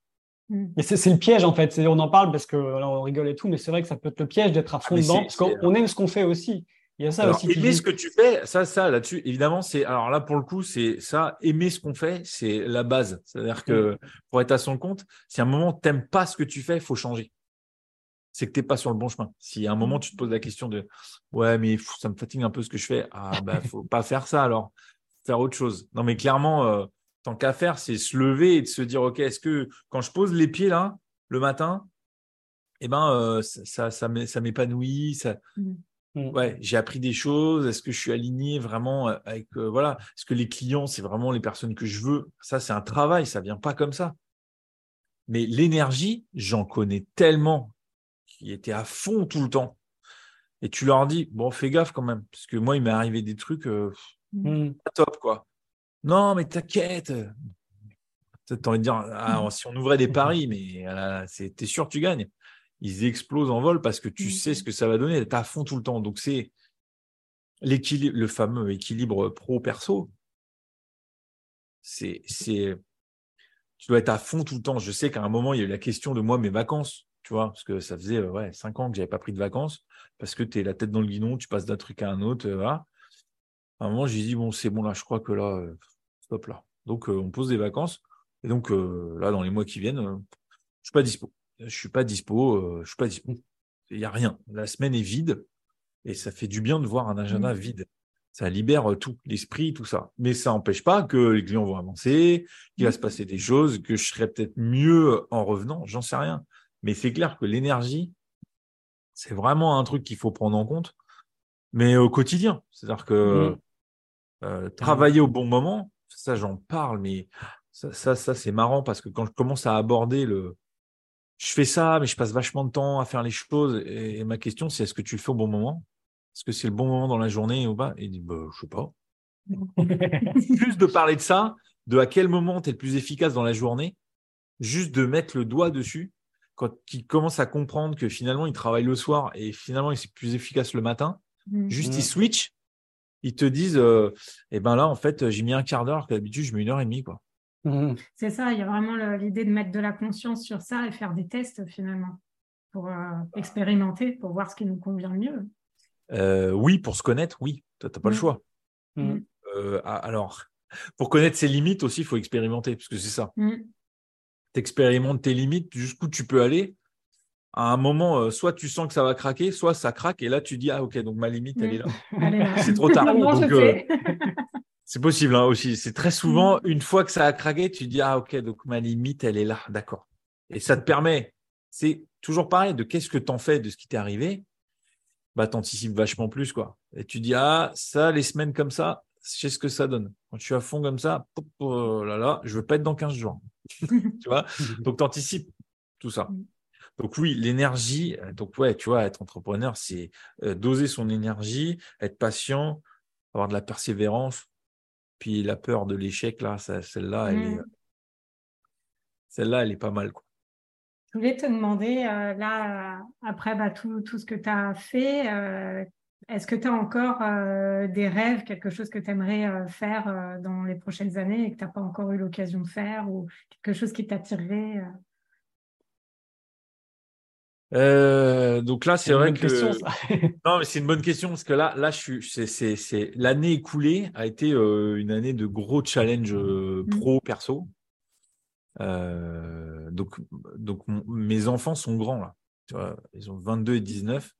[SPEAKER 3] Mm. Mais c'est le piège en fait. On en parle parce que on rigole et tout, mais c'est vrai que ça peut être le piège d'être à ah, fond dedans parce qu'on aime ce qu'on fait aussi. Il y a ça aussi.
[SPEAKER 4] Aimer ce que tu fais, ça, ça là-dessus, évidemment, c'est alors là pour le coup, c'est ça. Aimer ce qu'on fait, c'est la base. C'est-à-dire que mm. pour être à son compte, si à un moment t'aimes pas ce que tu fais, il faut changer. C'est que t'es pas sur le bon chemin. Si à un moment tu te poses la question de ouais, mais ça me fatigue un peu ce que je fais, ah bah faut pas faire ça alors, faire autre chose. Non mais clairement. Euh, tant qu'à faire, c'est se lever et de se dire, OK, est-ce que quand je pose les pieds là, le matin, eh ben, euh, ça, ça, m'épanouit, ça. Mmh. Ouais, j'ai appris des choses. Est-ce que je suis aligné vraiment avec, euh, voilà, est-ce que les clients, c'est vraiment les personnes que je veux? Ça, c'est un travail, ça vient pas comme ça. Mais l'énergie, j'en connais tellement qui étaient à fond tout le temps. Et tu leur dis, bon, fais gaffe quand même, parce que moi, il m'est arrivé des trucs euh, mmh. top, quoi. Non, mais t'inquiète. Tu as envie de dire, ah, si on ouvrait des paris, mais t'es sûr que tu gagnes. Ils explosent en vol parce que tu sais ce que ça va donner. Tu à fond tout le temps. Donc, c'est l'équilibre, le fameux équilibre pro-perso. C'est, c'est, tu dois être à fond tout le temps. Je sais qu'à un moment, il y a eu la question de moi, mes vacances, tu vois, parce que ça faisait ouais, cinq ans que j'avais pas pris de vacances parce que tu es la tête dans le guidon, tu passes d'un truc à un autre. Voilà à un moment, j'ai dit, bon, c'est bon, là, je crois que là, euh, stop là. Donc, euh, on pose des vacances. Et donc, euh, là, dans les mois qui viennent, je suis pas dispo. Je suis pas dispo, je suis pas dispo. Il n'y a rien. La semaine est vide et ça fait du bien de voir un agenda mmh. vide. Ça libère tout, l'esprit, tout ça. Mais ça n'empêche pas que les clients vont avancer, qu'il va se passer des choses, que je serai peut-être mieux en revenant, j'en sais rien. Mais c'est clair que l'énergie, c'est vraiment un truc qu'il faut prendre en compte, mais au quotidien. C'est-à-dire que mmh. Euh, travailler au bon moment, ça j'en parle, mais ça, ça, c'est marrant parce que quand je commence à aborder le, je fais ça, mais je passe vachement de temps à faire les choses. Et, ma question, c'est est-ce que tu le fais au bon moment? Est-ce que c'est le bon moment dans la journée ou pas? Et il dit, bah, je sais pas. [LAUGHS] Plus de parler de ça, de à quel moment tu es le plus efficace dans la journée, juste de mettre le doigt dessus, quand il commence à comprendre que finalement il travaille le soir et finalement il est plus efficace le matin, mmh. juste il switch ils te disent, euh, eh ben là, en fait, j'ai mis un quart d'heure, d'habitude, je mets une heure et demie. Quoi.
[SPEAKER 1] Mmh. C'est ça, il y a vraiment l'idée de mettre de la conscience sur ça et faire des tests finalement pour euh, expérimenter, pour voir ce qui nous convient le mieux.
[SPEAKER 4] Euh, oui, pour se connaître, oui, tu n'as pas le mmh. choix. Mmh. alors, pour connaître ses limites aussi, il faut expérimenter, parce que c'est ça. Tu expérimentes tes limites, jusqu'où tu peux aller, à un moment, euh, soit tu sens que ça va craquer, soit ça craque, et là tu dis ah ok donc ma limite elle est là. c'est trop tard. Euh, [LAUGHS] c'est possible hein, aussi. C'est très souvent mm. une fois que ça a craqué, tu dis ah ok donc ma limite elle est là, d'accord. Et ça te permet, c'est toujours pareil de qu'est-ce que tu en fais de ce qui t'est arrivé, bah anticipes vachement plus quoi. Et tu dis ah ça les semaines comme ça, je sais ce que ça donne. Quand tu es à fond comme ça, oh là là, je veux pas être dans 15 jours. [LAUGHS] tu vois? Donc anticipes tout ça. Mm. Donc oui, l'énergie, euh, donc ouais, tu vois, être entrepreneur, c'est euh, doser son énergie, être patient, avoir de la persévérance. Puis la peur de l'échec, là, celle-là, elle est, mmh. celle-là, elle est pas mal. Quoi.
[SPEAKER 1] Je voulais te demander, euh, là, après bah, tout, tout, ce que tu as fait, est-ce que tu as encore des rêves, quelque chose que tu aimerais faire dans les prochaines années et que tu n'as pas encore eu l'occasion de faire ou quelque chose qui t'attirerait
[SPEAKER 4] euh, donc là, c'est vrai que [LAUGHS] non, mais c'est une bonne question parce que là, là, je suis, c'est, c'est, l'année écoulée a été euh, une année de gros challenge euh, mmh. pro perso. donc, donc mes enfants sont grands là. Tu vois, ils ont 22 et 19.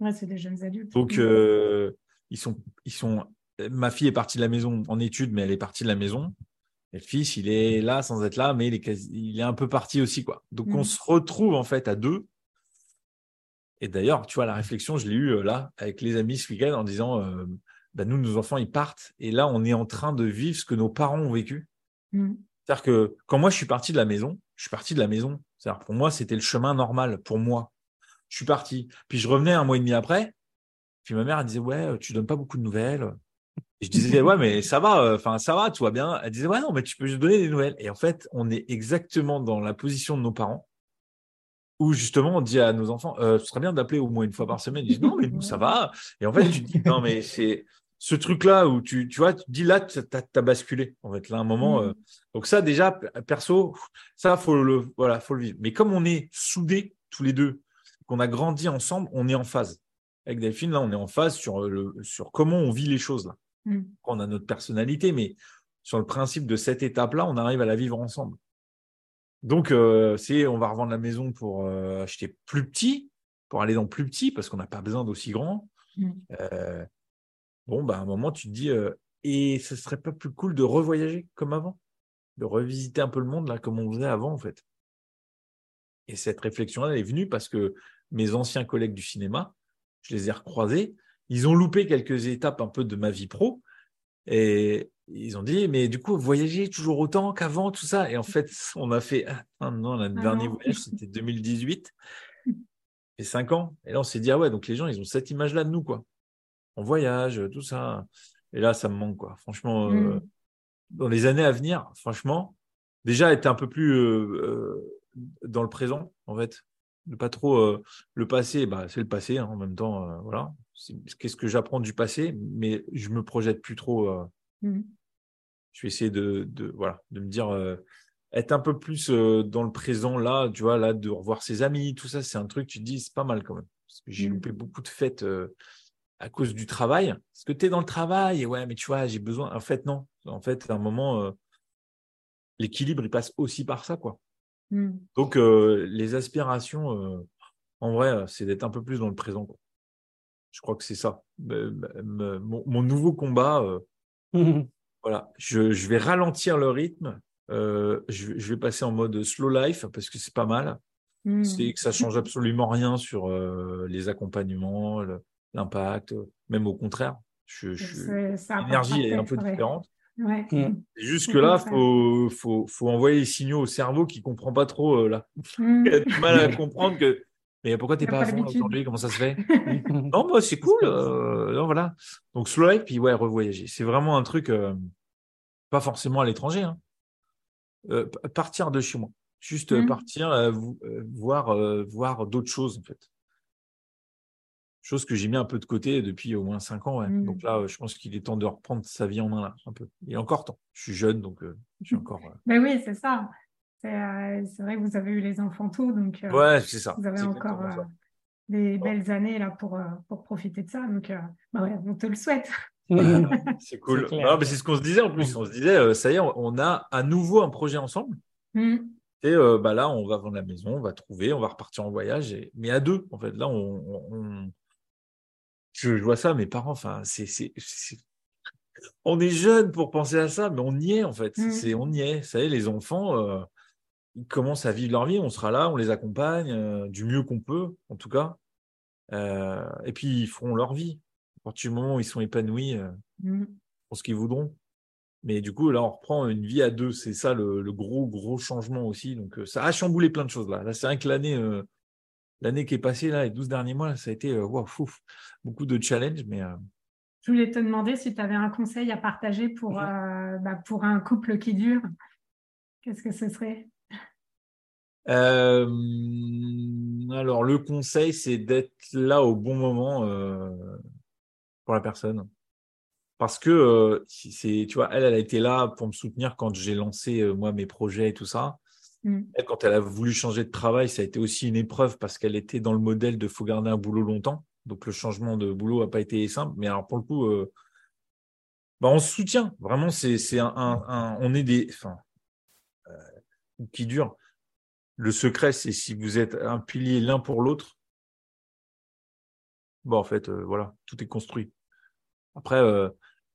[SPEAKER 1] Ouais, c'est des jeunes adultes.
[SPEAKER 4] Donc ils sont, ils sont. Ma fille est partie de la maison en études, mais elle est partie de la maison. Et le fils, il est là sans être là, mais il est, il est un peu parti aussi quoi. Donc on mmh. se retrouve en fait à deux et d'ailleurs, tu vois, la réflexion, je l'ai eue euh, là, avec les amis ce week-end, en disant, euh, bah, nous, nos enfants, ils partent. Et là, on est en train de vivre ce que nos parents ont vécu. Mmh. C'est-à-dire que quand moi, je suis parti de la maison, je suis parti de la maison. C'est-à-dire, pour moi, c'était le chemin normal, pour moi. Je suis parti. Puis je revenais un mois et demi après. Puis ma mère, elle disait, ouais, tu donnes pas beaucoup de nouvelles. je disais, ouais, mais ça va, enfin, ça va, tout va bien. Elle disait, ouais, non, mais tu peux juste donner des nouvelles. Et en fait, on est exactement dans la position de nos parents où justement on dit à nos enfants, euh, ce serait bien d'appeler au moins une fois par semaine. Ils disent, non, mais nous, ça va. Et en fait, tu dis, non, mais c'est ce truc-là où tu, tu vois, tu dis là, tu as, basculé. En fait, là, un moment. Euh, donc, ça, déjà, perso, ça, faut le, voilà, faut le vivre. Mais comme on est soudés tous les deux, qu'on a grandi ensemble, on est en phase. Avec Delphine, là, on est en phase sur, le, sur comment on vit les choses. Là. Mm. On a notre personnalité, mais sur le principe de cette étape-là, on arrive à la vivre ensemble. Donc, euh, c'est on va revendre la maison pour euh, acheter plus petit, pour aller dans plus petit, parce qu'on n'a pas besoin d'aussi grand. Mm. Euh, bon, bah, à un moment, tu te dis, et ce serait pas plus cool de revoyager comme avant, de revisiter un peu le monde là, comme on faisait avant, en fait. Et cette réflexion-là, elle est venue parce que mes anciens collègues du cinéma, je les ai recroisés, ils ont loupé quelques étapes un peu de ma vie pro. Et ils ont dit, mais du coup, voyager toujours autant qu'avant, tout ça. Et en fait, [LAUGHS] on a fait, ah, non, le ah dernier voyage, c'était 2018. [LAUGHS] Et cinq ans. Et là, on s'est dit, ah ouais, donc les gens, ils ont cette image-là de nous, quoi. On voyage, tout ça. Et là, ça me manque, quoi. Franchement, euh, mm. dans les années à venir, franchement, déjà être un peu plus euh, euh, dans le présent, en fait. Ne pas trop le passé, bah, c'est le passé hein, en même temps. voilà. Qu'est-ce que j'apprends du passé, mais je me projette plus trop. Mm. Je vais essayer de, de, voilà, de me dire être un peu plus dans le présent là, tu vois, là, de revoir ses amis, tout ça, c'est un truc, tu te dis, c'est pas mal quand même. Parce que j'ai mm. loupé beaucoup de fêtes à cause du travail. Parce que tu es dans le travail, et ouais, mais tu vois, j'ai besoin. En fait, non. En fait, à un moment, l'équilibre, il passe aussi par ça, quoi. Mm. Donc, euh, les aspirations, euh, en vrai, euh, c'est d'être un peu plus dans le présent. Je crois que c'est ça. Mon, nouveau combat, voilà, je, vais ralentir le rythme. Je, vais passer en mode slow life parce que c'est pas mal. Mm. C'est que ça change absolument rien sur les accompagnements, l'impact, même au contraire. L'énergie est un peu différente. Ouais. Mm. Juste que là, il faut, faut, envoyer les signaux au cerveau qui ne comprend pas trop. Euh, là. Mm. [LAUGHS] Il a du mal à [LAUGHS] comprendre que. Mais pourquoi tu n'es pas à fond aujourd'hui? Comment ça se fait? [LAUGHS] Non, moi, c'est cool. Euh, non, voilà. Donc, slow life, puis ouais, revoyager. C'est vraiment un truc, euh, pas forcément à l'étranger. Hein. partir de chez moi. Juste mm. partir, voir, voir d'autres choses, en fait chose que j'ai mis un peu de côté depuis au moins cinq ans. Mmh. Donc là, je pense qu'il est temps de reprendre sa vie en main là, un peu. Il est encore temps. Je suis jeune, donc euh, je suis encore. Euh,
[SPEAKER 1] Mais oui, c'est ça. Euh, c'est vrai que vous avez eu les enfants tôt, donc
[SPEAKER 4] ouais, c'est ça.
[SPEAKER 1] vous avez encore des belles années là pour, pour profiter de ça. Donc bah ouais, on te le souhaite. [LAUGHS]
[SPEAKER 4] c'est cool. C'est c'est ce qu'on se disait en plus. On se disait, ça y est, on a à nouveau un projet ensemble. Mmh. Et bah là, on va vendre la maison, on va trouver, on va repartir en voyage. Et... Mais à deux, en fait. Là, on, je, vois ça, mes parents, enfin, c'est, on est jeunes pour penser à ça, mais on y est en fait. Mmh. C'est, on y est. Vous savez, les enfants, euh, ils commencent à vivre leur vie. On sera là, on les accompagne euh, du mieux qu'on peut, en tout cas. Euh, et puis ils feront leur vie. À partir du moment où ils sont épanouis mmh. pour ce qu'ils voudront. Mais du coup, là, on reprend une vie à deux. C'est ça le, le, gros, gros changement aussi. Donc, ça a chamboulé plein de choses là. Là, c'est vrai que l'année l'année qui est passée, là, les 12 derniers mois, ça a été euh, beaucoup de challenges. Mais, euh,
[SPEAKER 1] Je voulais te demander si tu avais un conseil à partager pour, mhm. euh, bah, pour un couple qui dure. Qu'est-ce que ce serait?
[SPEAKER 4] Alors, le conseil, c'est d'être là au bon moment pour la personne. Parce que, c'est, tu vois, elle, elle a été là pour me soutenir quand j'ai lancé, moi, mes projets et tout ça. Mm. quand elle a voulu changer de travail, ça a été aussi une épreuve parce qu'elle était dans le modèle de faut garder un boulot longtemps. Donc le changement de boulot n'a pas été simple. Mais alors pour le coup, euh, bah, on se soutient. Vraiment, c'est un, on est des, enfin, euh, qui dure. Le secret, c'est si vous êtes un pilier l'un pour l'autre. Bon, en fait, euh, voilà, tout est construit. Après,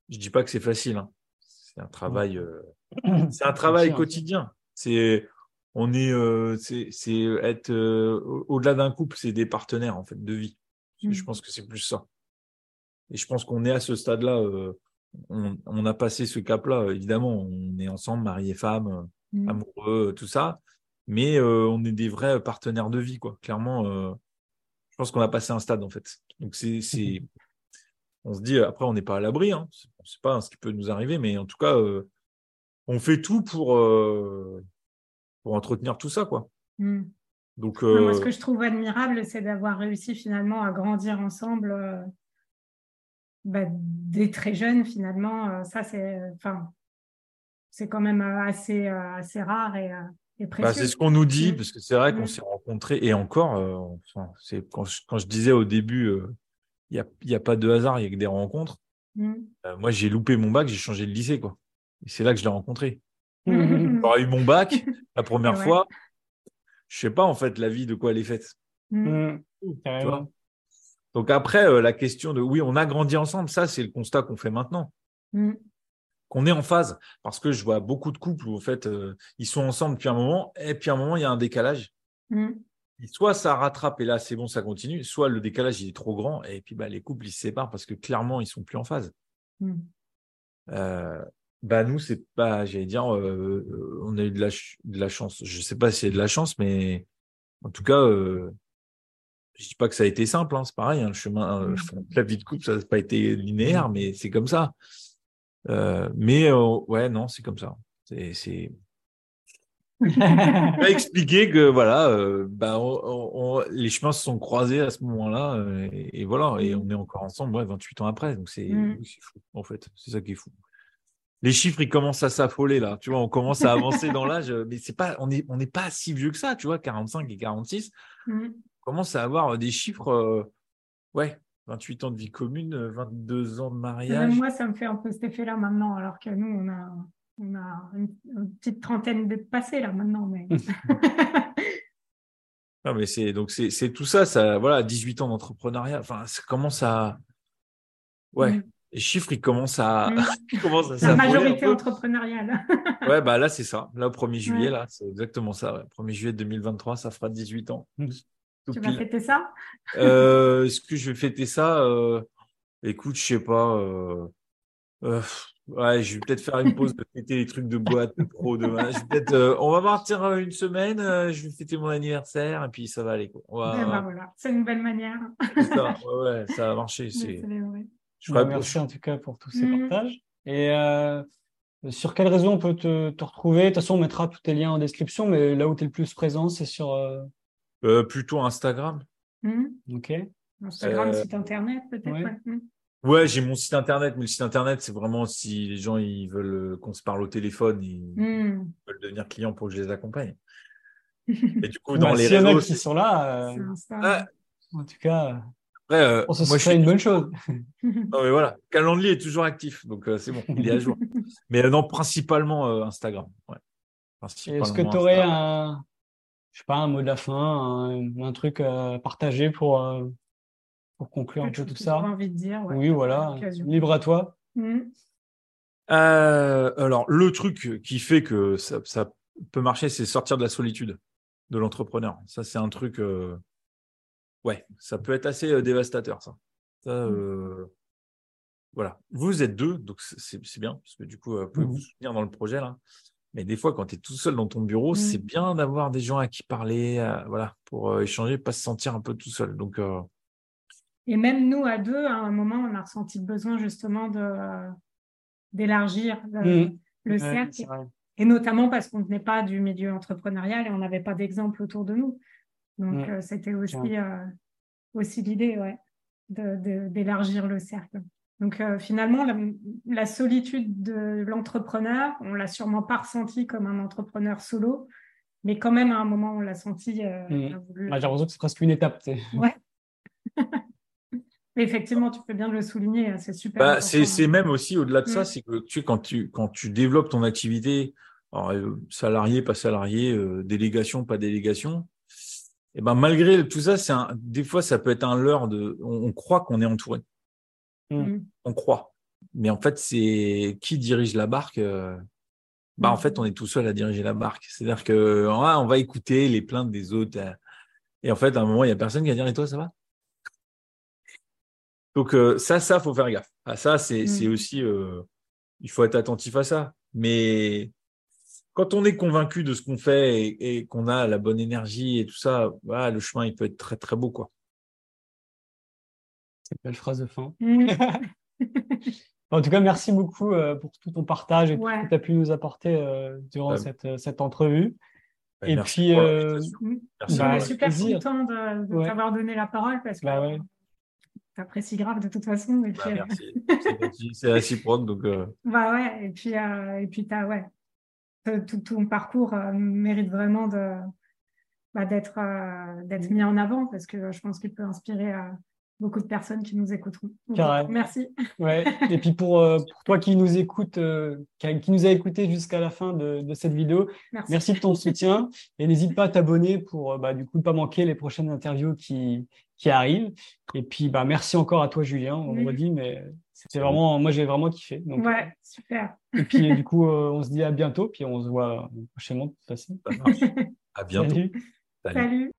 [SPEAKER 4] je dis pas que c'est facile. Hein. C'est un travail, [COUGHS] c'est un travail quotidien. C'est on est, euh, c'est être euh, au-delà d'un couple, c'est des partenaires en fait de vie. Je mmh. pense que c'est plus ça. Et je pense qu'on est à ce stade-là. Euh, on, a passé ce cap-là. Évidemment, on est ensemble, mari et femme, mmh. amoureux, tout ça. Mais on est des vrais partenaires de vie, quoi. Clairement, je pense qu'on a passé un stade en fait. Donc c'est, on se dit, après, on n'est pas à l'abri, hein. on ne sait pas ce qui peut nous arriver, mais en tout cas, euh, on fait tout pour, euh, pour entretenir tout ça. Quoi.
[SPEAKER 1] Mm.
[SPEAKER 4] Donc,
[SPEAKER 1] Moi, ce
[SPEAKER 4] euh,
[SPEAKER 1] que je trouve admirable, c'est d'avoir réussi finalement à grandir ensemble euh, bah, dès très jeune, finalement. Euh, ça, c'est enfin, c'est quand même assez, assez rare et,
[SPEAKER 4] bah,
[SPEAKER 1] précieux.
[SPEAKER 4] c'est ce qu'on nous dit,
[SPEAKER 1] Mm.
[SPEAKER 4] parce que c'est vrai qu'on
[SPEAKER 1] Mm.
[SPEAKER 4] s'est rencontrés, et encore, enfin, c'est quand je, quand je disais au début, il n'y a, il y a pas de hasard, il y a que des rencontres. Moi, j'ai loupé mon bac, j'ai changé de lycée. Quoi. Et c'est là que je l'ai rencontré. J'aurais eu mon bac la première
[SPEAKER 1] Ouais.
[SPEAKER 4] fois. Je sais pas, en fait, la vie, de quoi elle est faite.
[SPEAKER 1] Mm.
[SPEAKER 3] Mm.
[SPEAKER 4] Tu
[SPEAKER 3] Carrément.
[SPEAKER 4] vois Donc après, euh, la question de oui, on a grandi ensemble, ça, c'est le constat qu'on fait maintenant. Qu'on est en phase. Parce que je vois beaucoup de couples où, en fait, euh, ils sont ensemble depuis un moment, et puis à un moment, il y a un décalage. Et soit ça rattrape, et là, c'est bon, ça continue, soit le décalage, il est trop grand, et puis bah, les couples, ils se séparent parce que clairement, ils sont plus en phase. Euh, bah nous, c'est pas, j'allais dire, euh, euh, on a eu de la, ch- de la chance. Je sais pas si c'est de la chance, mais en tout cas, euh, je dis pas que ça a été simple. Hein, c'est pareil, hein, le chemin, euh, [LAUGHS] la vie de couple, ça n'a pas été linéaire, mais c'est comme ça. Mais euh, ouais, non, c'est comme ça. C'est, c'est [LAUGHS] pas expliquer que voilà, bah, on- on- on- les chemins se sont croisés à ce moment-là, et, et voilà, et on est encore ensemble, ouais, 28 ans après. Donc
[SPEAKER 1] Mm.
[SPEAKER 4] c'est fou, en fait. C'est ça qui est fou les chiffres ils commencent à s'affoler là tu vois on commence à avancer dans l'âge mais c'est pas on est on n'est pas si vieux que ça tu vois 45 et 46
[SPEAKER 1] Mm.
[SPEAKER 4] on commence à avoir des chiffres euh, ouais 28 ans de vie commune euh, 22 ans de
[SPEAKER 1] Même
[SPEAKER 4] mariage
[SPEAKER 1] moi, ça me fait un peu cet effet-là maintenant, alors que nous, on a, on a une, une petite trentaine de passés là maintenant. Mais... [LAUGHS] [LAUGHS]
[SPEAKER 4] non mais c'est donc c'est tout ça ça voilà 18 ans d'entrepreneuriat enfin ça commence à ouais
[SPEAKER 1] Mm.
[SPEAKER 4] Les chiffres ils commencent à
[SPEAKER 1] Mm. [LAUGHS]
[SPEAKER 4] ils commencent à
[SPEAKER 1] La majorité entrepreneuriale.
[SPEAKER 4] ouais bah là c'est ça là au 1er juillet
[SPEAKER 1] Ouais.
[SPEAKER 4] là c'est exactement ça ouais. 1er juillet 2023 ça fera 18 ans. [LAUGHS] Tout
[SPEAKER 1] tu vas fêter ça?
[SPEAKER 4] Euh, Est-ce que je vais fêter ça? Euh, Écoute, je sais pas. euh, ouais, je vais peut-être faire une pause de fêter les trucs de boîte, de pro, de je vais peut-être, euh, On va partir une semaine. euh, je vais fêter mon anniversaire et puis ça va aller. Quoi. Va-
[SPEAKER 1] Eh ben voilà, c'est une belle manière.
[SPEAKER 4] ça, ouais, ouais, ça va marcher.
[SPEAKER 1] de
[SPEAKER 4] C'est. Je ferai-
[SPEAKER 3] merci en tout cas pour tous ces
[SPEAKER 1] Mm.
[SPEAKER 3] partages. Et euh, sur quel réseau on peut te, te retrouver? De toute façon, on mettra tous tes liens en description, mais là où tu es le plus présent, c'est sur. euh,
[SPEAKER 4] Euh, plutôt Instagram.
[SPEAKER 1] Mm.
[SPEAKER 3] Ok.
[SPEAKER 1] Instagram,
[SPEAKER 4] Euh,
[SPEAKER 1] site internet, peut-être.
[SPEAKER 3] ouais.
[SPEAKER 1] ouais.
[SPEAKER 4] Ouais, j'ai mon site internet, mais le site internet, c'est vraiment si les gens ils veulent qu'on se parle au téléphone, ils veulent devenir clients pour que je les accompagne. [LAUGHS] Et du coup,
[SPEAKER 3] Bah,
[SPEAKER 4] dans les
[SPEAKER 3] s'il y en a
[SPEAKER 4] réseaux,
[SPEAKER 3] qui
[SPEAKER 4] c'est-
[SPEAKER 3] sont là, euh.
[SPEAKER 4] Ah,
[SPEAKER 3] en tout cas,
[SPEAKER 4] après, euh,
[SPEAKER 3] on se
[SPEAKER 4] moi, je suis
[SPEAKER 3] une bonne chose. [LAUGHS]
[SPEAKER 4] Non, mais voilà, Calendly est toujours actif, donc euh, c'est bon, il est à jour. [LAUGHS] mais euh, non, principalement euh, Instagram. Ouais.
[SPEAKER 3] Est-ce que tu aurais un, je sais pas, un mot de la fin, un, un truc à partager pour, euh, pour conclure un peu tout ça?
[SPEAKER 1] envie de dire. ouais.
[SPEAKER 3] Oui, voilà. Libre à toi.
[SPEAKER 1] Mm.
[SPEAKER 4] Euh, alors, le truc qui fait que ça, ça peut marcher, c'est sortir de la solitude de l'entrepreneur. Ça, c'est un truc. Ouais, ça peut être assez euh, dévastateur, ça. Ça, euh, Voilà. Vous êtes deux, donc c'est- bien, parce que du coup, euh, vous pouvez
[SPEAKER 3] Mhm.
[SPEAKER 4] vous soutenir dans le projet, là. Mais des fois, quand tu es tout seul dans ton bureau,
[SPEAKER 1] Mhm.
[SPEAKER 4] c'est bien d'avoir des gens à qui parler, euh, voilà, pour euh, échanger, pas se sentir un peu tout seul. Donc, euh,
[SPEAKER 1] Et même nous, à deux, à un moment, on a ressenti le besoin justement de euh, d'élargir le, le
[SPEAKER 3] Ouais,
[SPEAKER 1] cercle. Et notamment parce qu'on ne venait pas du milieu entrepreneurial et on n'avait pas d'exemple autour de nous. Donc, euh, c'était aussi, euh, aussi l'idée ouais, de- de- d'élargir le cercle. Donc, euh, finalement, la, la solitude de l'entrepreneur, on l'a sûrement pas ressenti comme un entrepreneur solo, mais quand même, à un moment, on l'a senti. euh,
[SPEAKER 3] Mm.
[SPEAKER 1] voulu-
[SPEAKER 3] Ouais, J'ai l'impression que c'est presque une étape. [LAUGHS]
[SPEAKER 1] Mais effectivement, tu fais bien de le souligner, hein, c'est super.
[SPEAKER 4] Bah, c'est c'est même aussi au-delà de ça,
[SPEAKER 1] Mm.
[SPEAKER 4] c'est que tu quand tu quand tu développes ton activité, alors, euh, salarié, pas salarié, euh, délégation, pas délégation, et ben malgré tout ça, c'est un, des fois ça peut être un leurre de, on, on croit qu'on est entouré,
[SPEAKER 1] Mm.
[SPEAKER 4] on croit, mais en fait c'est qui dirige la barque. euh, bah en
[SPEAKER 1] Mm.
[SPEAKER 4] fait on est tout seul à diriger la barque. C'est-à-dire que ah, on va écouter les plaintes des autres, euh, et en fait à un moment il y a personne qui va dire et toi ça va? Donc euh, ça, ça, faut faire gaffe. À ça, c'est
[SPEAKER 1] Mm.
[SPEAKER 4] c'est aussi, euh, il faut être attentif à ça. Mais quand on est convaincu de ce qu'on fait et, et qu'on a la bonne énergie et tout ça, voilà, le chemin il peut être très très beau quoi.
[SPEAKER 3] Cette belle phrase de fin. [LAUGHS]
[SPEAKER 1] Mm. [LAUGHS]
[SPEAKER 3] En tout cas, merci beaucoup euh, pour tout ton partage et tout
[SPEAKER 1] Ouais.
[SPEAKER 3] ce que tu as pu nous apporter euh, durant
[SPEAKER 4] Ouais.
[SPEAKER 3] cette, euh, cette entrevue.
[SPEAKER 4] Bah,
[SPEAKER 3] Et
[SPEAKER 4] merci
[SPEAKER 3] puis, euh.
[SPEAKER 1] Mm.
[SPEAKER 4] Merci
[SPEAKER 3] bah,
[SPEAKER 1] super
[SPEAKER 3] plaisir.
[SPEAKER 1] content de, de
[SPEAKER 3] Ouais.
[SPEAKER 1] t'avoir donné la parole parce que
[SPEAKER 3] Bah ouais.
[SPEAKER 1] t'apprécies grave de toute façon. Et
[SPEAKER 4] Bah,
[SPEAKER 1] puis,
[SPEAKER 4] merci. C'est [LAUGHS] C'est réciproque. Donc, euh,
[SPEAKER 1] bah ouais, et puis, euh, et puis t'as, ouais, Te- tout ton parcours euh, mérite vraiment de, bah, d'être, euh, d'être mis en avant parce que je pense qu'il peut inspirer euh, beaucoup de personnes qui nous écouteront. Donc, merci.
[SPEAKER 3] Ouais. Et puis pour, euh, pour toi qui nous écoute, euh, qui, nous a écouté jusqu'à la fin de, de cette vidéo,
[SPEAKER 1] Merci.
[SPEAKER 3] merci de ton soutien et n'hésite pas à t'abonner pour bah, du coup ne pas manquer les prochaines interviews qui, qui arrivent. Et puis bah merci encore à toi Julien, on
[SPEAKER 1] Oui.
[SPEAKER 3] redit, mais c'était vraiment, moi j'ai vraiment kiffé. Donc,
[SPEAKER 1] Ouais, super.
[SPEAKER 3] Et puis du coup euh, on se dit à bientôt, puis on se voit prochainement de toute façon.
[SPEAKER 4] ça marche. À [LAUGHS] bientôt.
[SPEAKER 3] Salut.
[SPEAKER 4] Salut.
[SPEAKER 1] Salut.